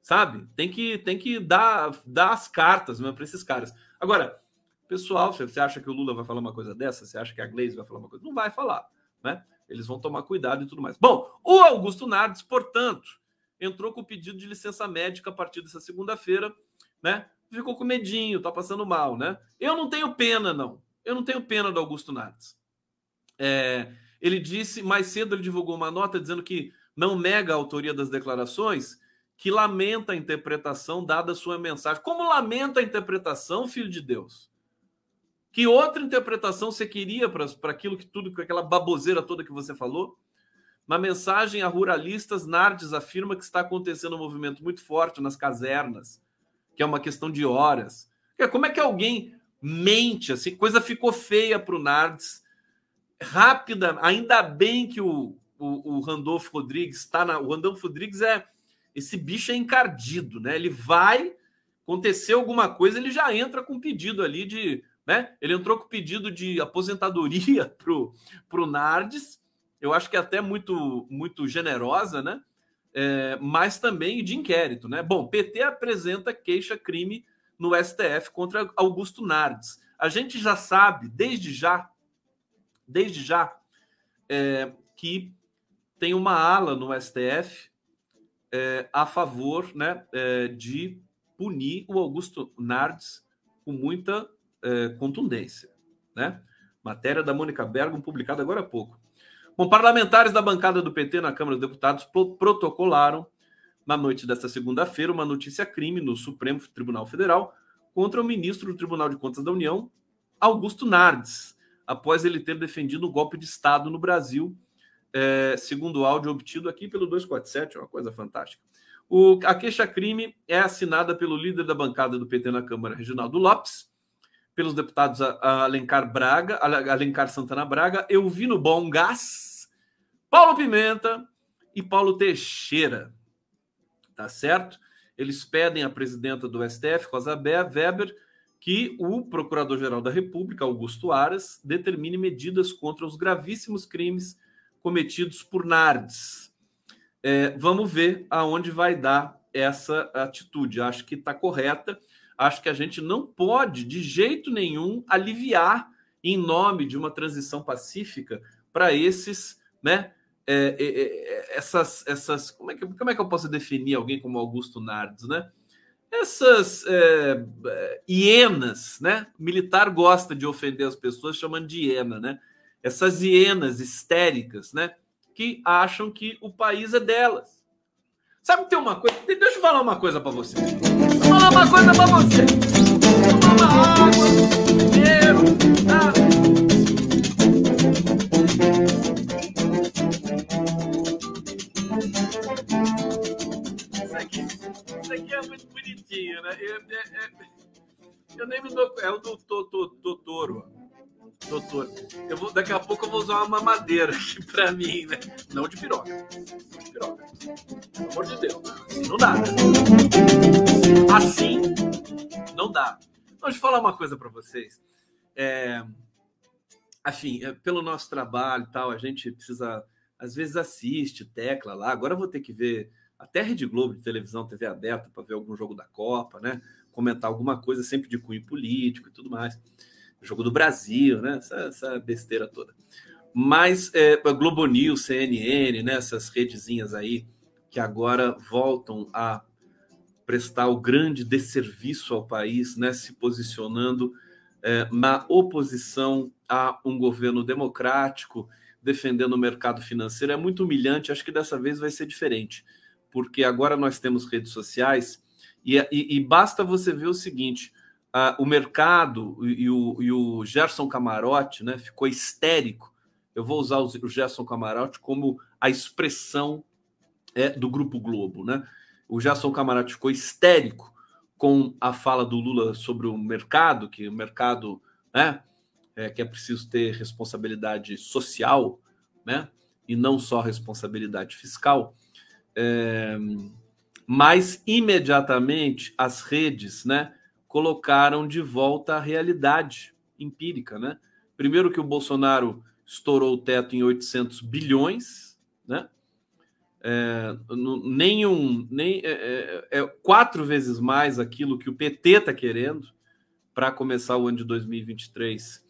Sabe? Tem que, tem que dar, dar as cartas mesmo para esses caras. Agora, pessoal, você acha que o Lula vai falar uma coisa dessa? Você acha que a Gleisi vai falar uma coisa? Não vai falar, né? Eles vão tomar cuidado e tudo mais. Bom, o Augusto Nardes, portanto, entrou com pedido de licença médica a partir dessa segunda-feira, né? Ficou com medinho, tá passando mal, né? Eu não tenho pena, não. Eu não tenho pena do Augusto Nardes. É, ele disse, mais cedo ele divulgou uma nota dizendo que não nega a autoria das declarações, que lamenta a interpretação dada a sua mensagem. Como lamenta a interpretação, filho de Deus? Que outra interpretação você queria para aquilo que tudo, com aquela baboseira toda que você falou? Na mensagem a ruralistas, Nardes afirma que está acontecendo um movimento muito forte nas casernas, que é uma questão de horas. Como é que alguém mente assim? Coisa ficou feia para o Nardes. Rápida, ainda bem que o, o, o Randolfo Rodrigues está na. O Randolfo Rodrigues é. Esse bicho é encardido, né? Ele vai. Acontecer alguma coisa, ele já entra com pedido ali de né? Ele entrou com pedido de aposentadoria para o Nardes, eu acho que é até muito, muito generosa, né? É, mas também de inquérito, né? Bom, PT apresenta queixa-crime no STF contra Augusto Nardes. A gente já sabe, desde já, desde já, é, que tem uma ala no STF é, a favor né, é, de punir o Augusto Nardes com muita é, contundência. Né? Matéria da Mônica Bergman, publicada agora há pouco. Bom, parlamentares da bancada do PT na Câmara dos Deputados protocolaram, na noite desta segunda-feira, uma notícia-crime no Supremo Tribunal Federal contra o ministro do Tribunal de Contas da União, Augusto Nardes, após ele ter defendido o golpe de Estado no Brasil, é, segundo o áudio obtido aqui pelo 247, é uma coisa fantástica. O, a queixa-crime é assinada pelo líder da bancada do PT na Câmara, Reginaldo Lopes, pelos deputados Alencar Braga, Alencar Santana Braga, Elvino Bom Gás, Paulo Pimenta e Paulo Teixeira. Tá certo? Eles pedem à presidenta do STF, Rosa Weber, que o Procurador-Geral da República, Augusto Aras, determine medidas contra os gravíssimos crimes cometidos por Nardes. É, vamos ver aonde vai dar essa atitude. Acho que está correta acho que a gente não pode, de jeito nenhum, aliviar em nome de uma transição pacífica para esses, né? É, é, é, essas, essas como é, que, como é que eu posso definir alguém como Augusto Nardes, né? Essas é, é hienas, né? O militar gosta de ofender as pessoas chamando de hiena, né? Essas hienas histéricas, né? Que acham que o país é delas. Sabe tem uma coisa? Deixa eu falar uma coisa para você. Vou falar uma coisa para você. Toma água, dinheiro, tá? Isso aqui é muito bonitinho, né? Eu, eu, eu, eu nem me dou. É o do, do, doutor, eu vou, daqui a pouco eu vou usar uma madeira aqui pra mim, né? Não de piroca. De piroca. Pelo amor de Deus. Assim não dá. Né? Assim não dá. Então, deixa eu falar uma coisa para vocês. É, assim, é, pelo nosso trabalho e tal, a gente precisa, às vezes assiste, tecla lá. Agora eu vou ter que ver até Rede Globo de televisão, TV aberta, para ver algum jogo da Copa, né? Comentar alguma coisa sempre de cunho político e tudo mais jogo do Brasil, né? Essa, essa besteira toda. Mas é, Globo News, CNN, né? essas redezinhas aí que agora voltam a prestar o grande desserviço ao país, né? Se posicionando é, na oposição a um governo democrático, defendendo o mercado financeiro. É muito humilhante, acho que dessa vez vai ser diferente, porque agora nós temos redes sociais e, e, e basta você ver o seguinte: ah, o mercado e o, e o Gerson Camarote né, ficou histérico. Eu vou usar o Gerson Camarote como a expressão é, do Grupo Globo. Né? O Gerson Camarote ficou histérico com a fala do Lula sobre o mercado, que o mercado né, é, que é preciso ter responsabilidade social, né, e não só responsabilidade fiscal. É, mas imediatamente as redes, né, colocaram de volta a realidade empírica, né? Primeiro que o Bolsonaro estourou o teto em 800 bilhões, né? é, nenhum, nem é, é, é, quatro vezes mais aquilo que o PT está querendo para começar o ano de 2023,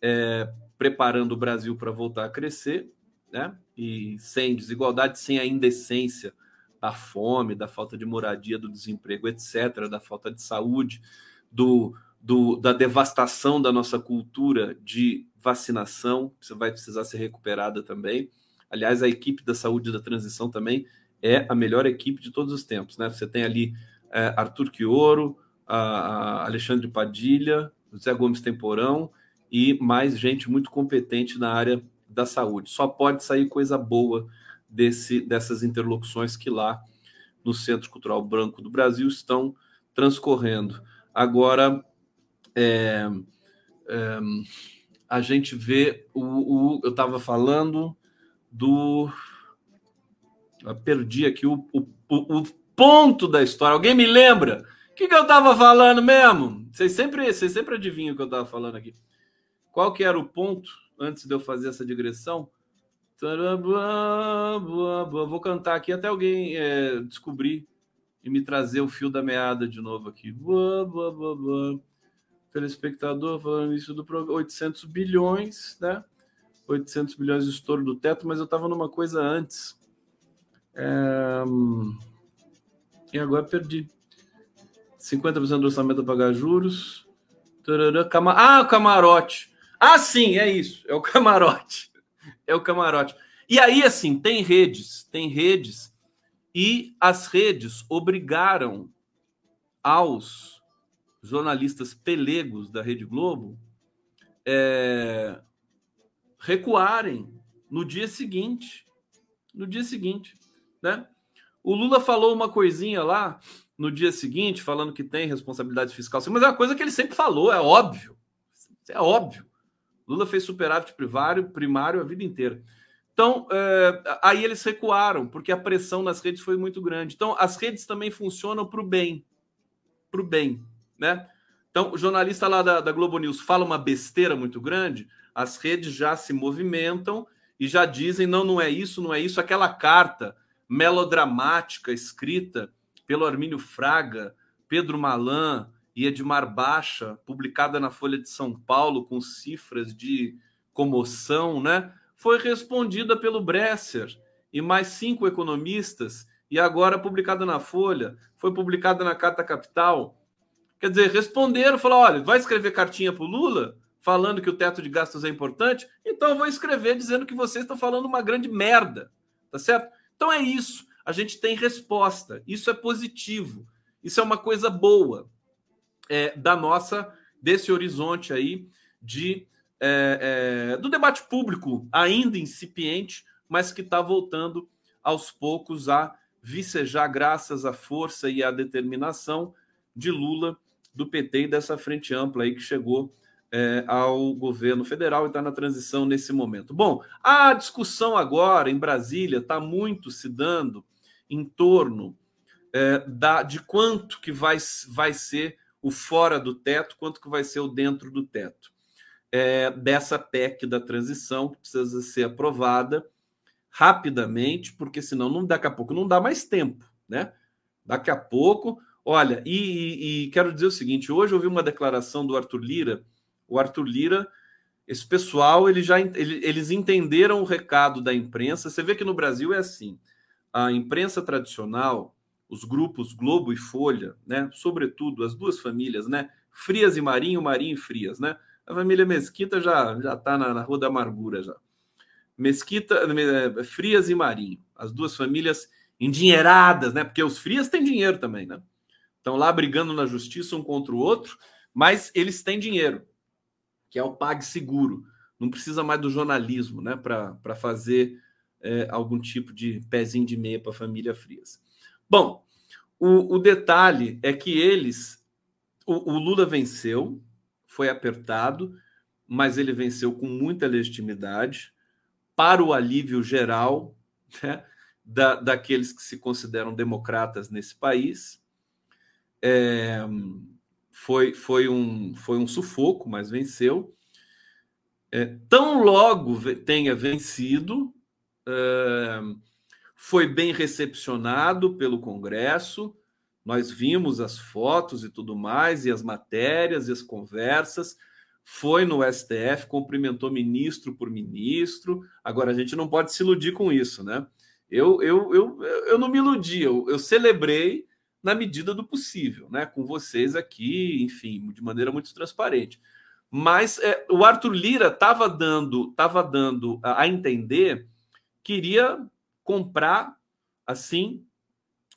é, preparando o Brasil para voltar a crescer, né? E sem desigualdade, sem a indecência da fome, da falta de moradia, do desemprego, etc., da falta de saúde, do, do, da devastação da nossa cultura de vacinação, que vai precisar ser recuperada também. Aliás, a equipe da saúde da transição também é a melhor equipe de todos os tempos. Né? Você tem ali é, Arthur Quioro, a, a Alexandre Padilha, José Gomes Temporão e mais gente muito competente na área da saúde. Só pode sair coisa boa desse, dessas interlocuções que lá no Centro Cultural Branco do Brasil estão transcorrendo. Agora, é, é, a gente vê o, o eu estava falando do perdi aqui o, o, o, ponto da história. Alguém me lembra? O que, que eu estava falando mesmo? Vocês sempre, vocês sempre adivinham o que eu estava falando aqui. Qual que era o ponto antes de eu fazer essa digressão? Vou cantar aqui até alguém é, descobrir e me trazer o fio da meada de novo aqui. Telespectador falando isso do programa 800 bilhões, né? 800 bilhões de estouro do teto, mas eu estava numa coisa antes. É... E agora perdi. 50% do orçamento a pagar juros. Ah, o camarote. Ah, sim, é isso. É o camarote. É o camarote. E aí, assim, tem redes, tem redes, e as redes obrigaram aos jornalistas pelegos da Rede Globo é, recuarem no dia seguinte. No dia seguinte, né? O Lula falou uma coisinha lá no dia seguinte, falando que tem responsabilidade fiscal, mas é uma coisa que ele sempre falou, é óbvio. É óbvio. Lula fez superávit primário, primário a vida inteira. Então, é, aí eles recuaram, porque a pressão nas redes foi muito grande. Então, as redes também funcionam para o bem. Para o bem, né? Então, o jornalista lá da, da Globo News fala uma besteira muito grande, as redes já se movimentam e já dizem: não, não é isso, não é isso. Aquela carta melodramática escrita pelo Armínio Fraga, Pedro Malan e Edmar Baixa, publicada na Folha de São Paulo com cifras de comoção, né? Foi respondida pelo Bresser e mais cinco economistas e agora publicada na Folha, foi publicada na Carta Capital. Quer dizer, responderam, falaram: olha, vai escrever cartinha para o Lula? falando que o teto de gastos é importante, então eu vou escrever dizendo que vocês estão falando uma grande merda, tá certo? Então é isso. A gente tem resposta. Isso é positivo. Isso é uma coisa boa é, da nossa desse horizonte aí de é, é, do debate público ainda incipiente, mas que está voltando aos poucos a vicejar graças à força e à determinação de Lula, do PT e dessa frente ampla aí que chegou é, ao governo federal e está na transição nesse momento. Bom, a discussão agora em Brasília está muito se dando em torno é, da, de quanto que vai, vai ser o fora do teto, quanto que vai ser o dentro do teto. É, dessa PEC da transição, que precisa ser aprovada rapidamente, porque senão não, daqui a pouco não dá mais tempo, né? Daqui a pouco, olha, e, e, e quero dizer o seguinte: hoje eu ouvi uma declaração do Arthur Lira o Arthur Lira, esse pessoal, ele já, ele, eles entenderam o recado da imprensa. Você vê que no Brasil é assim: a imprensa tradicional, os grupos Globo e Folha, né, sobretudo as duas famílias, né, Frias e Marinho, Marinho e Frias, né? A família Mesquita já já está na, na Rua da Amargura já. Mesquita, eh, Frias e Marinho, as duas famílias endinheiradas, né? Porque os Frias têm dinheiro também, né? Estão lá brigando na justiça um contra o outro, mas eles têm dinheiro que é o PagSeguro. Não precisa mais do jornalismo né, para fazer é, algum tipo de pezinho de meia para a família Frias. Bom, o, o, detalhe é que eles. O, o Lula venceu, foi apertado, mas ele venceu com muita legitimidade para o alívio geral né, da, daqueles que se consideram democratas nesse país. É, foi, foi, um, foi um sufoco, mas venceu. É, tão logo tenha vencido, é, foi bem recepcionado pelo Congresso. Nós vimos as fotos e tudo mais, e as matérias e as conversas. Foi no STF, cumprimentou ministro por ministro. Agora, a gente não pode se iludir com isso, né? Eu, eu, eu, eu não me iludi, eu, eu celebrei na medida do possível, né? Com vocês aqui, enfim, de maneira muito transparente. Mas é, o Arthur Lira estava dando, tava dando a entender que iria comprar assim,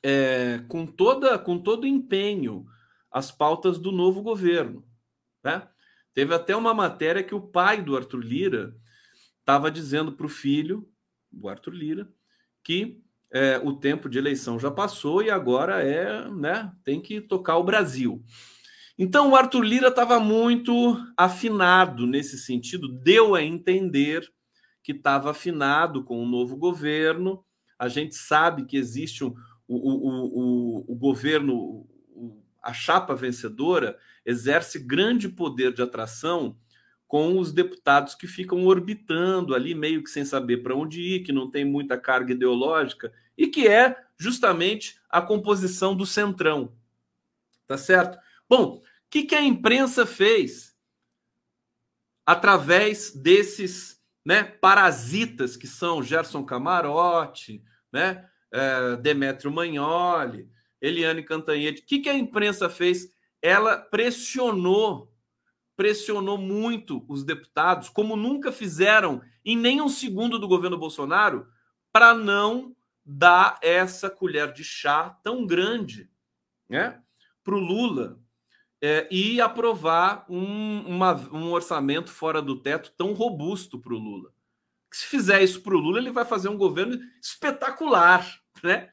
é, com toda, com todo empenho, as pautas do novo governo, né? Teve até uma matéria que o pai do Arthur Lira estava dizendo para o filho, o Arthur Lira, que é, o tempo de eleição já passou e agora é, né, tem que tocar o Brasil. Então o Arthur Lira estava muito afinado nesse sentido, deu a entender que estava afinado com o novo governo. A gente sabe que existe um, o, o, o, o governo, a chapa vencedora, exerce grande poder de atração com os deputados que ficam orbitando ali, meio que sem saber para onde ir, que não tem muita carga ideológica, e que é justamente a composição do centrão. Tá certo? Bom, o que, que a imprensa fez através desses né, parasitas que são Gerson Camarote, né, é, Demétrio Magnoli, Eliane Cantanhede? O que, que a imprensa fez? Ela pressionou pressionou muito os deputados, como nunca fizeram em nenhum segundo do governo Bolsonaro, para não dar essa colher de chá tão grande né, para o Lula é, e aprovar um, uma, um orçamento fora do teto tão robusto para o Lula. Se fizer isso para o Lula, ele vai fazer um governo espetacular. Né?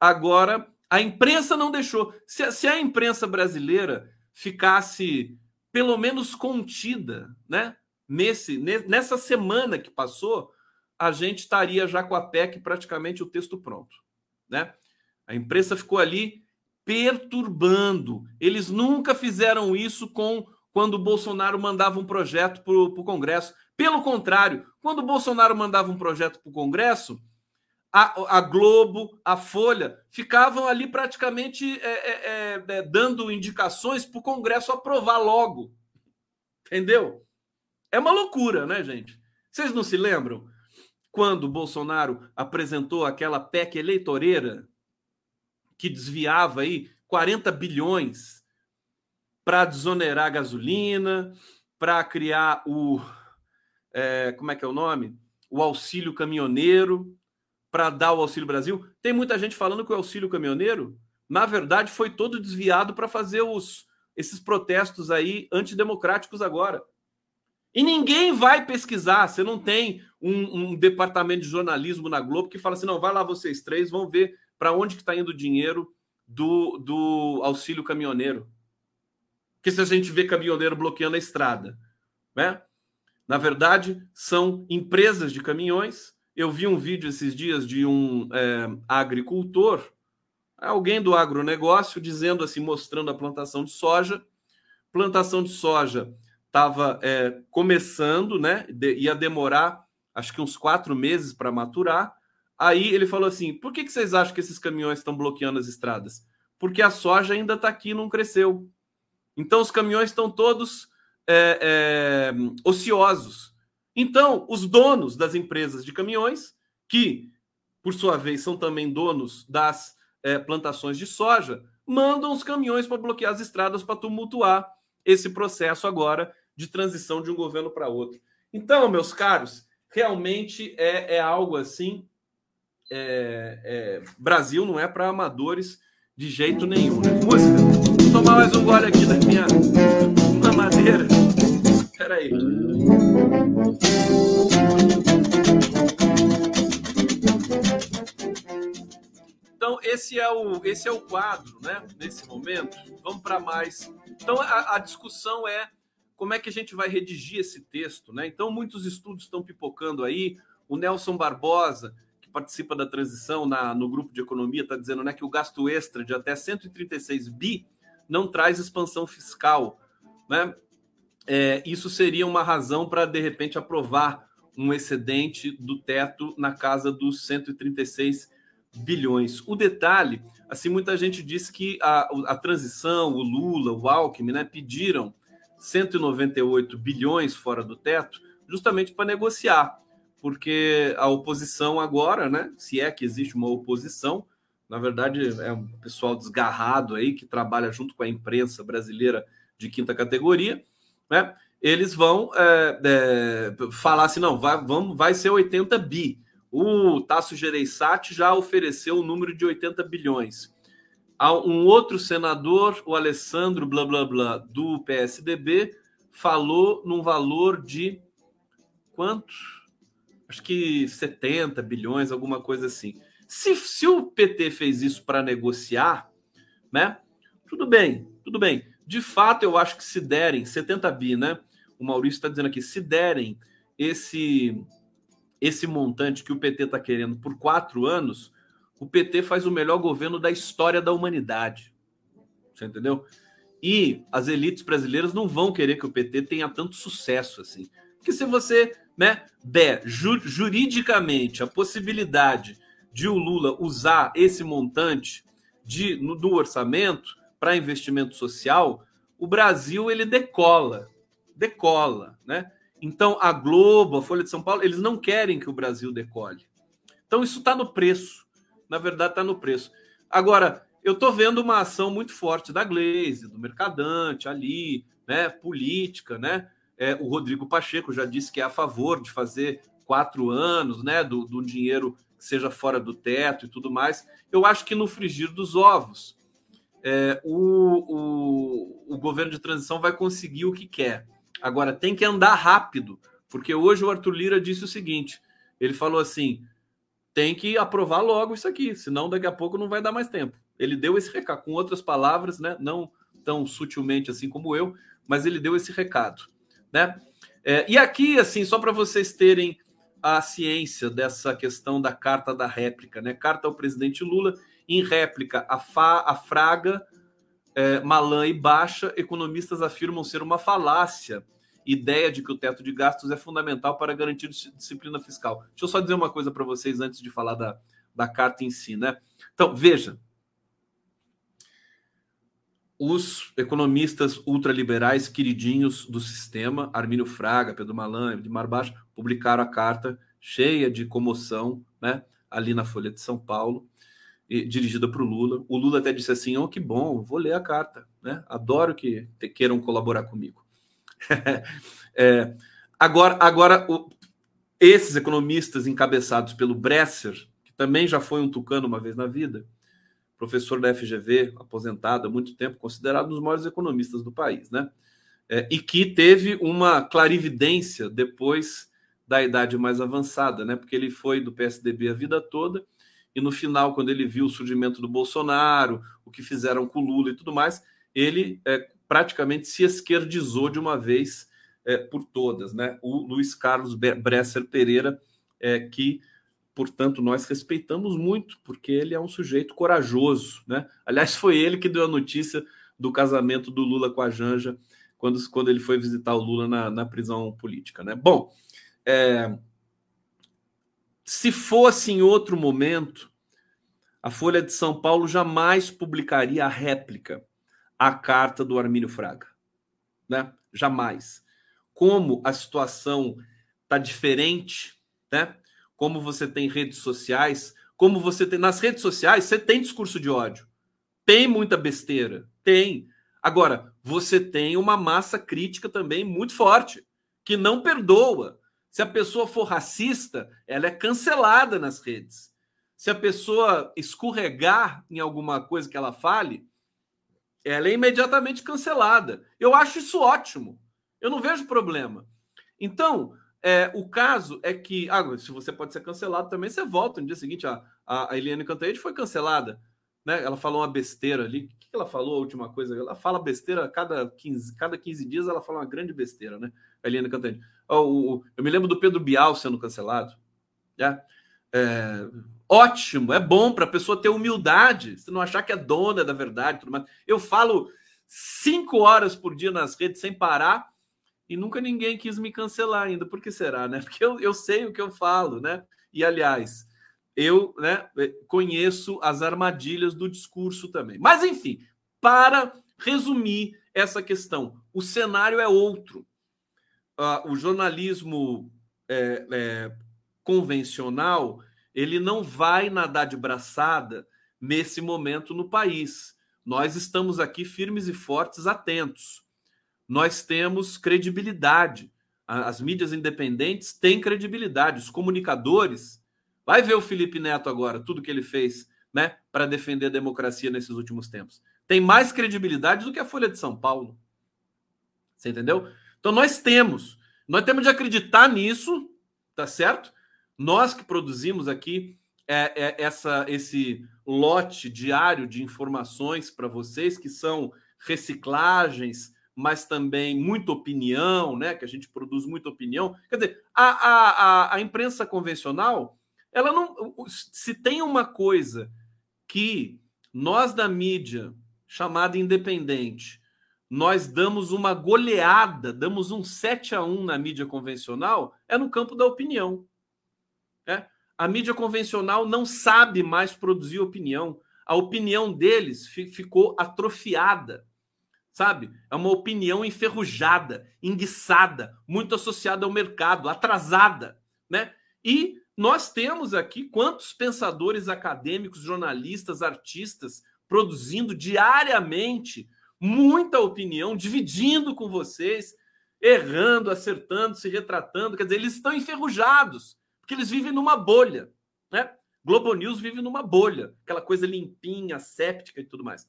Agora, a imprensa não deixou. Se, se a imprensa brasileira ficasse pelo menos contida, né? Nesse, nessa semana que passou, a gente estaria já com a PEC praticamente o texto pronto, né? A imprensa ficou ali perturbando. Eles nunca fizeram isso com quando o Bolsonaro mandava um projeto para o Congresso. Pelo contrário, quando o Bolsonaro mandava um projeto para o Congresso, a, a, Globo, a Folha, ficavam ali praticamente é, é, é, é dando indicações para o Congresso aprovar logo. Entendeu? É uma loucura, né, gente? Vocês não se lembram quando o Bolsonaro apresentou aquela PEC eleitoreira que desviava aí 40 bilhões para desonerar a gasolina, para criar o. É, como é que é o nome? O auxílio caminhoneiro para dar o Auxílio Brasil. Tem muita gente falando que o Auxílio Caminhoneiro, na verdade, foi todo desviado para fazer os, esses protestos aí antidemocráticos agora. E ninguém vai pesquisar. Você não tem um, um, departamento de jornalismo na Globo que fala assim: não, vai lá vocês três, vão ver para onde que está indo o dinheiro do, do auxílio caminhoneiro. Porque se a gente vê caminhoneiro bloqueando a estrada, né? Na verdade, são empresas de caminhões eu vi um vídeo esses dias de um é, agricultor, alguém do agronegócio, dizendo assim, mostrando a plantação de soja. Plantação de soja estava é, começando, né? De, ia demorar acho que uns quatro meses para maturar. Aí ele falou assim: por que, que vocês acham que esses caminhões estão bloqueando as estradas? Porque a soja ainda está aqui, não cresceu. Então os caminhões estão todos é, é, ociosos. Então, os donos das empresas de caminhões, que por sua vez são também donos das é, plantações de soja, mandam os caminhões para bloquear as estradas para tumultuar esse processo agora de transição de um governo para outro. Então, meus caros, realmente é, é algo assim. É, é, Brasil não é para amadores de jeito nenhum. Né? Música. Vou tomar mais um gole aqui da minha madeira. Peraí. Então, esse é o, esse é o quadro, né? Nesse momento. Vamos para mais. Então, a, a, discussão é como é que a gente vai redigir esse texto, né? Então, muitos estudos estão pipocando aí. O Nelson Barbosa, participa da transição na, no grupo de economia, está dizendo né, que o gasto extra de até 136 bi não traz expansão fiscal. Né? é, isso seria uma razão para, de repente, aprovar um excedente do teto na casa dos 136 bilhões. O detalhe, assim, muita gente disse que a, a transição, o Lula, o Alckmin, né, pediram 198 bilhões fora do teto, justamente para negociar, porque a oposição agora, né, se é que existe uma oposição, na verdade é um pessoal desgarrado aí que trabalha junto com a imprensa brasileira de quinta categoria, né? Eles vão é, é, falar assim, não, vai, vamos, vai ser 80 bi. O Tasso Gereissati já ofereceu o número de 80 bilhões. Um outro senador, o Alessandro blá blá blá do PSDB, falou num valor de quanto? Acho que 70 bilhões, alguma coisa assim. Se, se o PT fez isso para negociar, né? Tudo bem, tudo bem. De fato, eu acho que se derem 70 bi, né? O Maurício está dizendo aqui, se derem esse esse montante que o PT está querendo por quatro anos, o PT faz o melhor governo da história da humanidade. Você entendeu? E as elites brasileiras não vão querer que o PT tenha tanto sucesso assim. Porque se você né, der ju juridicamente a possibilidade de o Lula usar esse montante de, no, do orçamento para investimento social, o Brasil ele decola, decola, né? Então a Globo, a Folha de São Paulo, eles não querem que o Brasil decole. Então isso está no preço na verdade está no preço. Agora, eu estou vendo uma ação muito forte da Glaze, do Mercadante, ali, né, política, né? É, o Rodrigo Pacheco já disse que é a favor de fazer quatro anos, né, do, do dinheiro que seja fora do teto e tudo mais. Eu acho que no frigir dos ovos, é, o, o, o governo de transição vai conseguir o que quer. Agora, tem que andar rápido, porque hoje o Arthur Lira disse o seguinte: ele falou assim tem que aprovar logo isso aqui, senão daqui a pouco não vai dar mais tempo. Ele deu esse recado, com outras palavras, né? Não tão sutilmente assim como eu, mas ele deu esse recado, né? É, e aqui, assim, só para vocês terem a ciência dessa questão da carta da réplica, né? Carta ao presidente Lula, em réplica, a, fa, a Fraga, é, Malan e Baixa, economistas afirmam ser uma falácia ideia de que o teto de gastos é fundamental para garantir disciplina fiscal. Deixa eu só dizer uma coisa para vocês antes de falar da, da carta em si, né? Então, veja. Os economistas ultraliberais queridinhos do sistema, Armínio Fraga, Pedro Malan, Edmar Baixo, publicaram a carta cheia de comoção, né? Ali na Folha de São Paulo, e, dirigida para o Lula. O Lula até disse assim: Oh, que bom, vou ler a carta, né? Adoro que te, queiram colaborar comigo. é, agora, agora o, esses economistas encabeçados pelo Bresser, que também já foi um tucano uma vez na vida, professor da FGV, aposentado há muito tempo, considerado um dos maiores economistas do país, né? É, e que teve uma clarividência depois da idade mais avançada, né? Porque ele foi do PSDB a vida toda e no final, quando ele viu o surgimento do Bolsonaro, o que fizeram com o Lula e tudo mais, ele é, praticamente se esquerdizou de uma vez é, por todas, né? O Luiz Carlos Bresser Pereira, é, que, portanto, nós respeitamos muito, porque ele é um sujeito corajoso, né? Aliás, foi ele que deu a notícia do casamento do Lula com a Janja quando, quando ele foi visitar o Lula na, na prisão política, né? Bom, é, se fosse em outro momento, a Folha de São Paulo jamais publicaria a réplica a carta do Armínio Fraga, né? Jamais. Como a situação está diferente, né? Como você tem redes sociais, como você tem nas redes sociais, você tem discurso de ódio, tem muita besteira, tem. Agora, você tem uma massa crítica também muito forte, que não perdoa. Se a pessoa for racista, ela é cancelada nas redes. Se a pessoa escorregar em alguma coisa que ela fale, ela é imediatamente cancelada. Eu acho isso ótimo. Eu não vejo problema. Então, é, o caso é que, ah, se você pode ser cancelado também, você volta no dia seguinte. A, a, Eliane Cantanhede foi cancelada. Né? Ela falou uma besteira ali. O que ela falou a última coisa? Ela fala besteira a cada 15, cada 15 dias, ela fala uma grande besteira, né? A Eliane Cantanhede. Oh, eu me lembro do Pedro Bial sendo cancelado. Né? É, ótimo, é bom para a pessoa ter humildade, você não achar que é dona da verdade. Tudo mais. Eu falo cinco horas por dia nas redes sem parar e nunca ninguém quis me cancelar ainda. Por que será, né? Porque eu, eu sei o que eu falo, né? E aliás, eu né, conheço as armadilhas do discurso também. Mas, enfim, para resumir essa questão, o cenário é outro. Uh, o jornalismo é, é, convencional ele não vai nadar de braçada nesse momento no país. Nós estamos aqui firmes e fortes, atentos. Nós temos credibilidade. As mídias independentes têm credibilidade. Os comunicadores. Vai ver o Felipe Neto agora, tudo que ele fez né, para defender a democracia nesses últimos tempos. Tem mais credibilidade do que a Folha de São Paulo. Você entendeu? Então nós temos. Nós temos de acreditar nisso, tá certo? Nós que produzimos aqui é, é, essa, esse lote diário de informações para vocês, que são reciclagens, mas também muita opinião, né? Que a gente produz muita opinião. Quer dizer, a, a, a, imprensa convencional, ela não. Se tem uma coisa que nós da mídia, chamada independente, nós damos uma goleada, damos um 7 a 1 na mídia convencional, é no campo da opinião. É? A mídia convencional não sabe mais produzir opinião. A opinião deles ficou atrofiada, sabe? É uma opinião enferrujada, enguiçada, muito associada ao mercado, atrasada, né? E nós temos aqui quantos pensadores acadêmicos, jornalistas, artistas produzindo diariamente muita opinião, dividindo com vocês, errando, acertando, se retratando. Quer dizer, eles estão enferrujados porque eles vivem numa bolha, né? Globo News vive numa bolha, aquela coisa limpinha, séptica e tudo mais.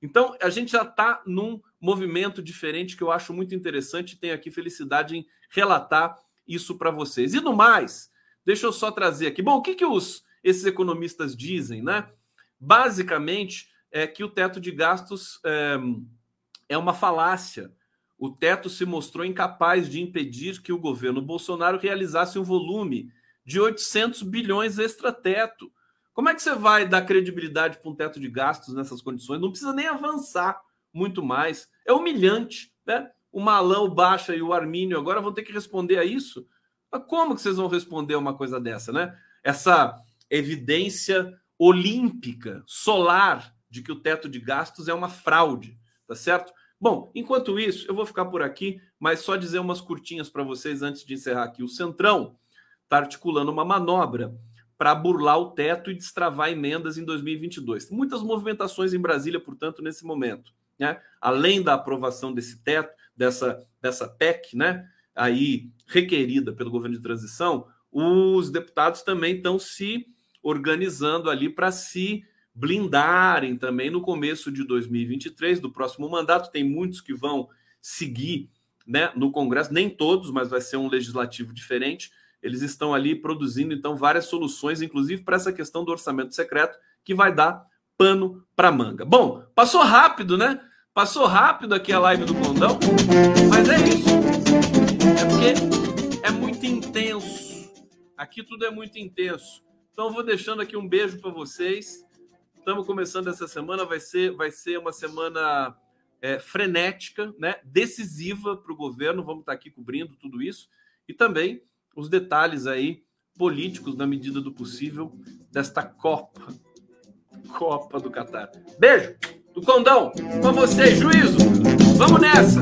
Então, a gente já está num movimento diferente que eu acho muito interessante e tenho aqui felicidade em relatar isso para vocês. E no mais, deixa eu só trazer aqui. Bom, o que, que os, esses economistas dizem, né? Basicamente, é que o teto de gastos é, é uma falácia. O teto se mostrou incapaz de impedir que o governo Bolsonaro realizasse um volume de 800 bilhões extra-teto. Como é que você vai dar credibilidade para um teto de gastos nessas condições? Não precisa nem avançar muito mais. É humilhante, né? O Malão, o Baixa e o Armínio agora vão ter que responder a isso. Mas como que vocês vão responder a uma coisa dessa, né? Essa evidência olímpica, solar, de que o teto de gastos é uma fraude, tá certo? Bom, enquanto isso, eu vou ficar por aqui, mas só dizer umas curtinhas para vocês antes de encerrar aqui. O Centrão está articulando uma manobra para burlar o teto e destravar emendas em 2022. Muitas movimentações em Brasília, portanto, nesse momento. Né? Além da aprovação desse teto, dessa, dessa PEC, né? aí requerida pelo governo de transição, os deputados também estão se organizando ali para se blindarem também no começo de 2023, do próximo mandato. Tem muitos que vão seguir né, no Congresso, nem todos, mas vai ser um legislativo diferente eles estão ali produzindo então várias soluções, inclusive para essa questão do orçamento secreto, que vai dar pano para manga. Bom, passou rápido, né? Passou rápido aqui a live do Condão, mas é isso. É porque é muito intenso. Aqui tudo é muito intenso. Então vou deixando aqui um beijo para vocês. Estamos começando essa semana, vai ser, vai ser uma semana é, frenética, né? decisiva para o governo. Vamos estar aqui cobrindo tudo isso. E também os detalhes aí políticos, na medida do possível, desta Copa. Copa do Catar. Beijo do Condão. Com vocês, juízo. Vamos nessa.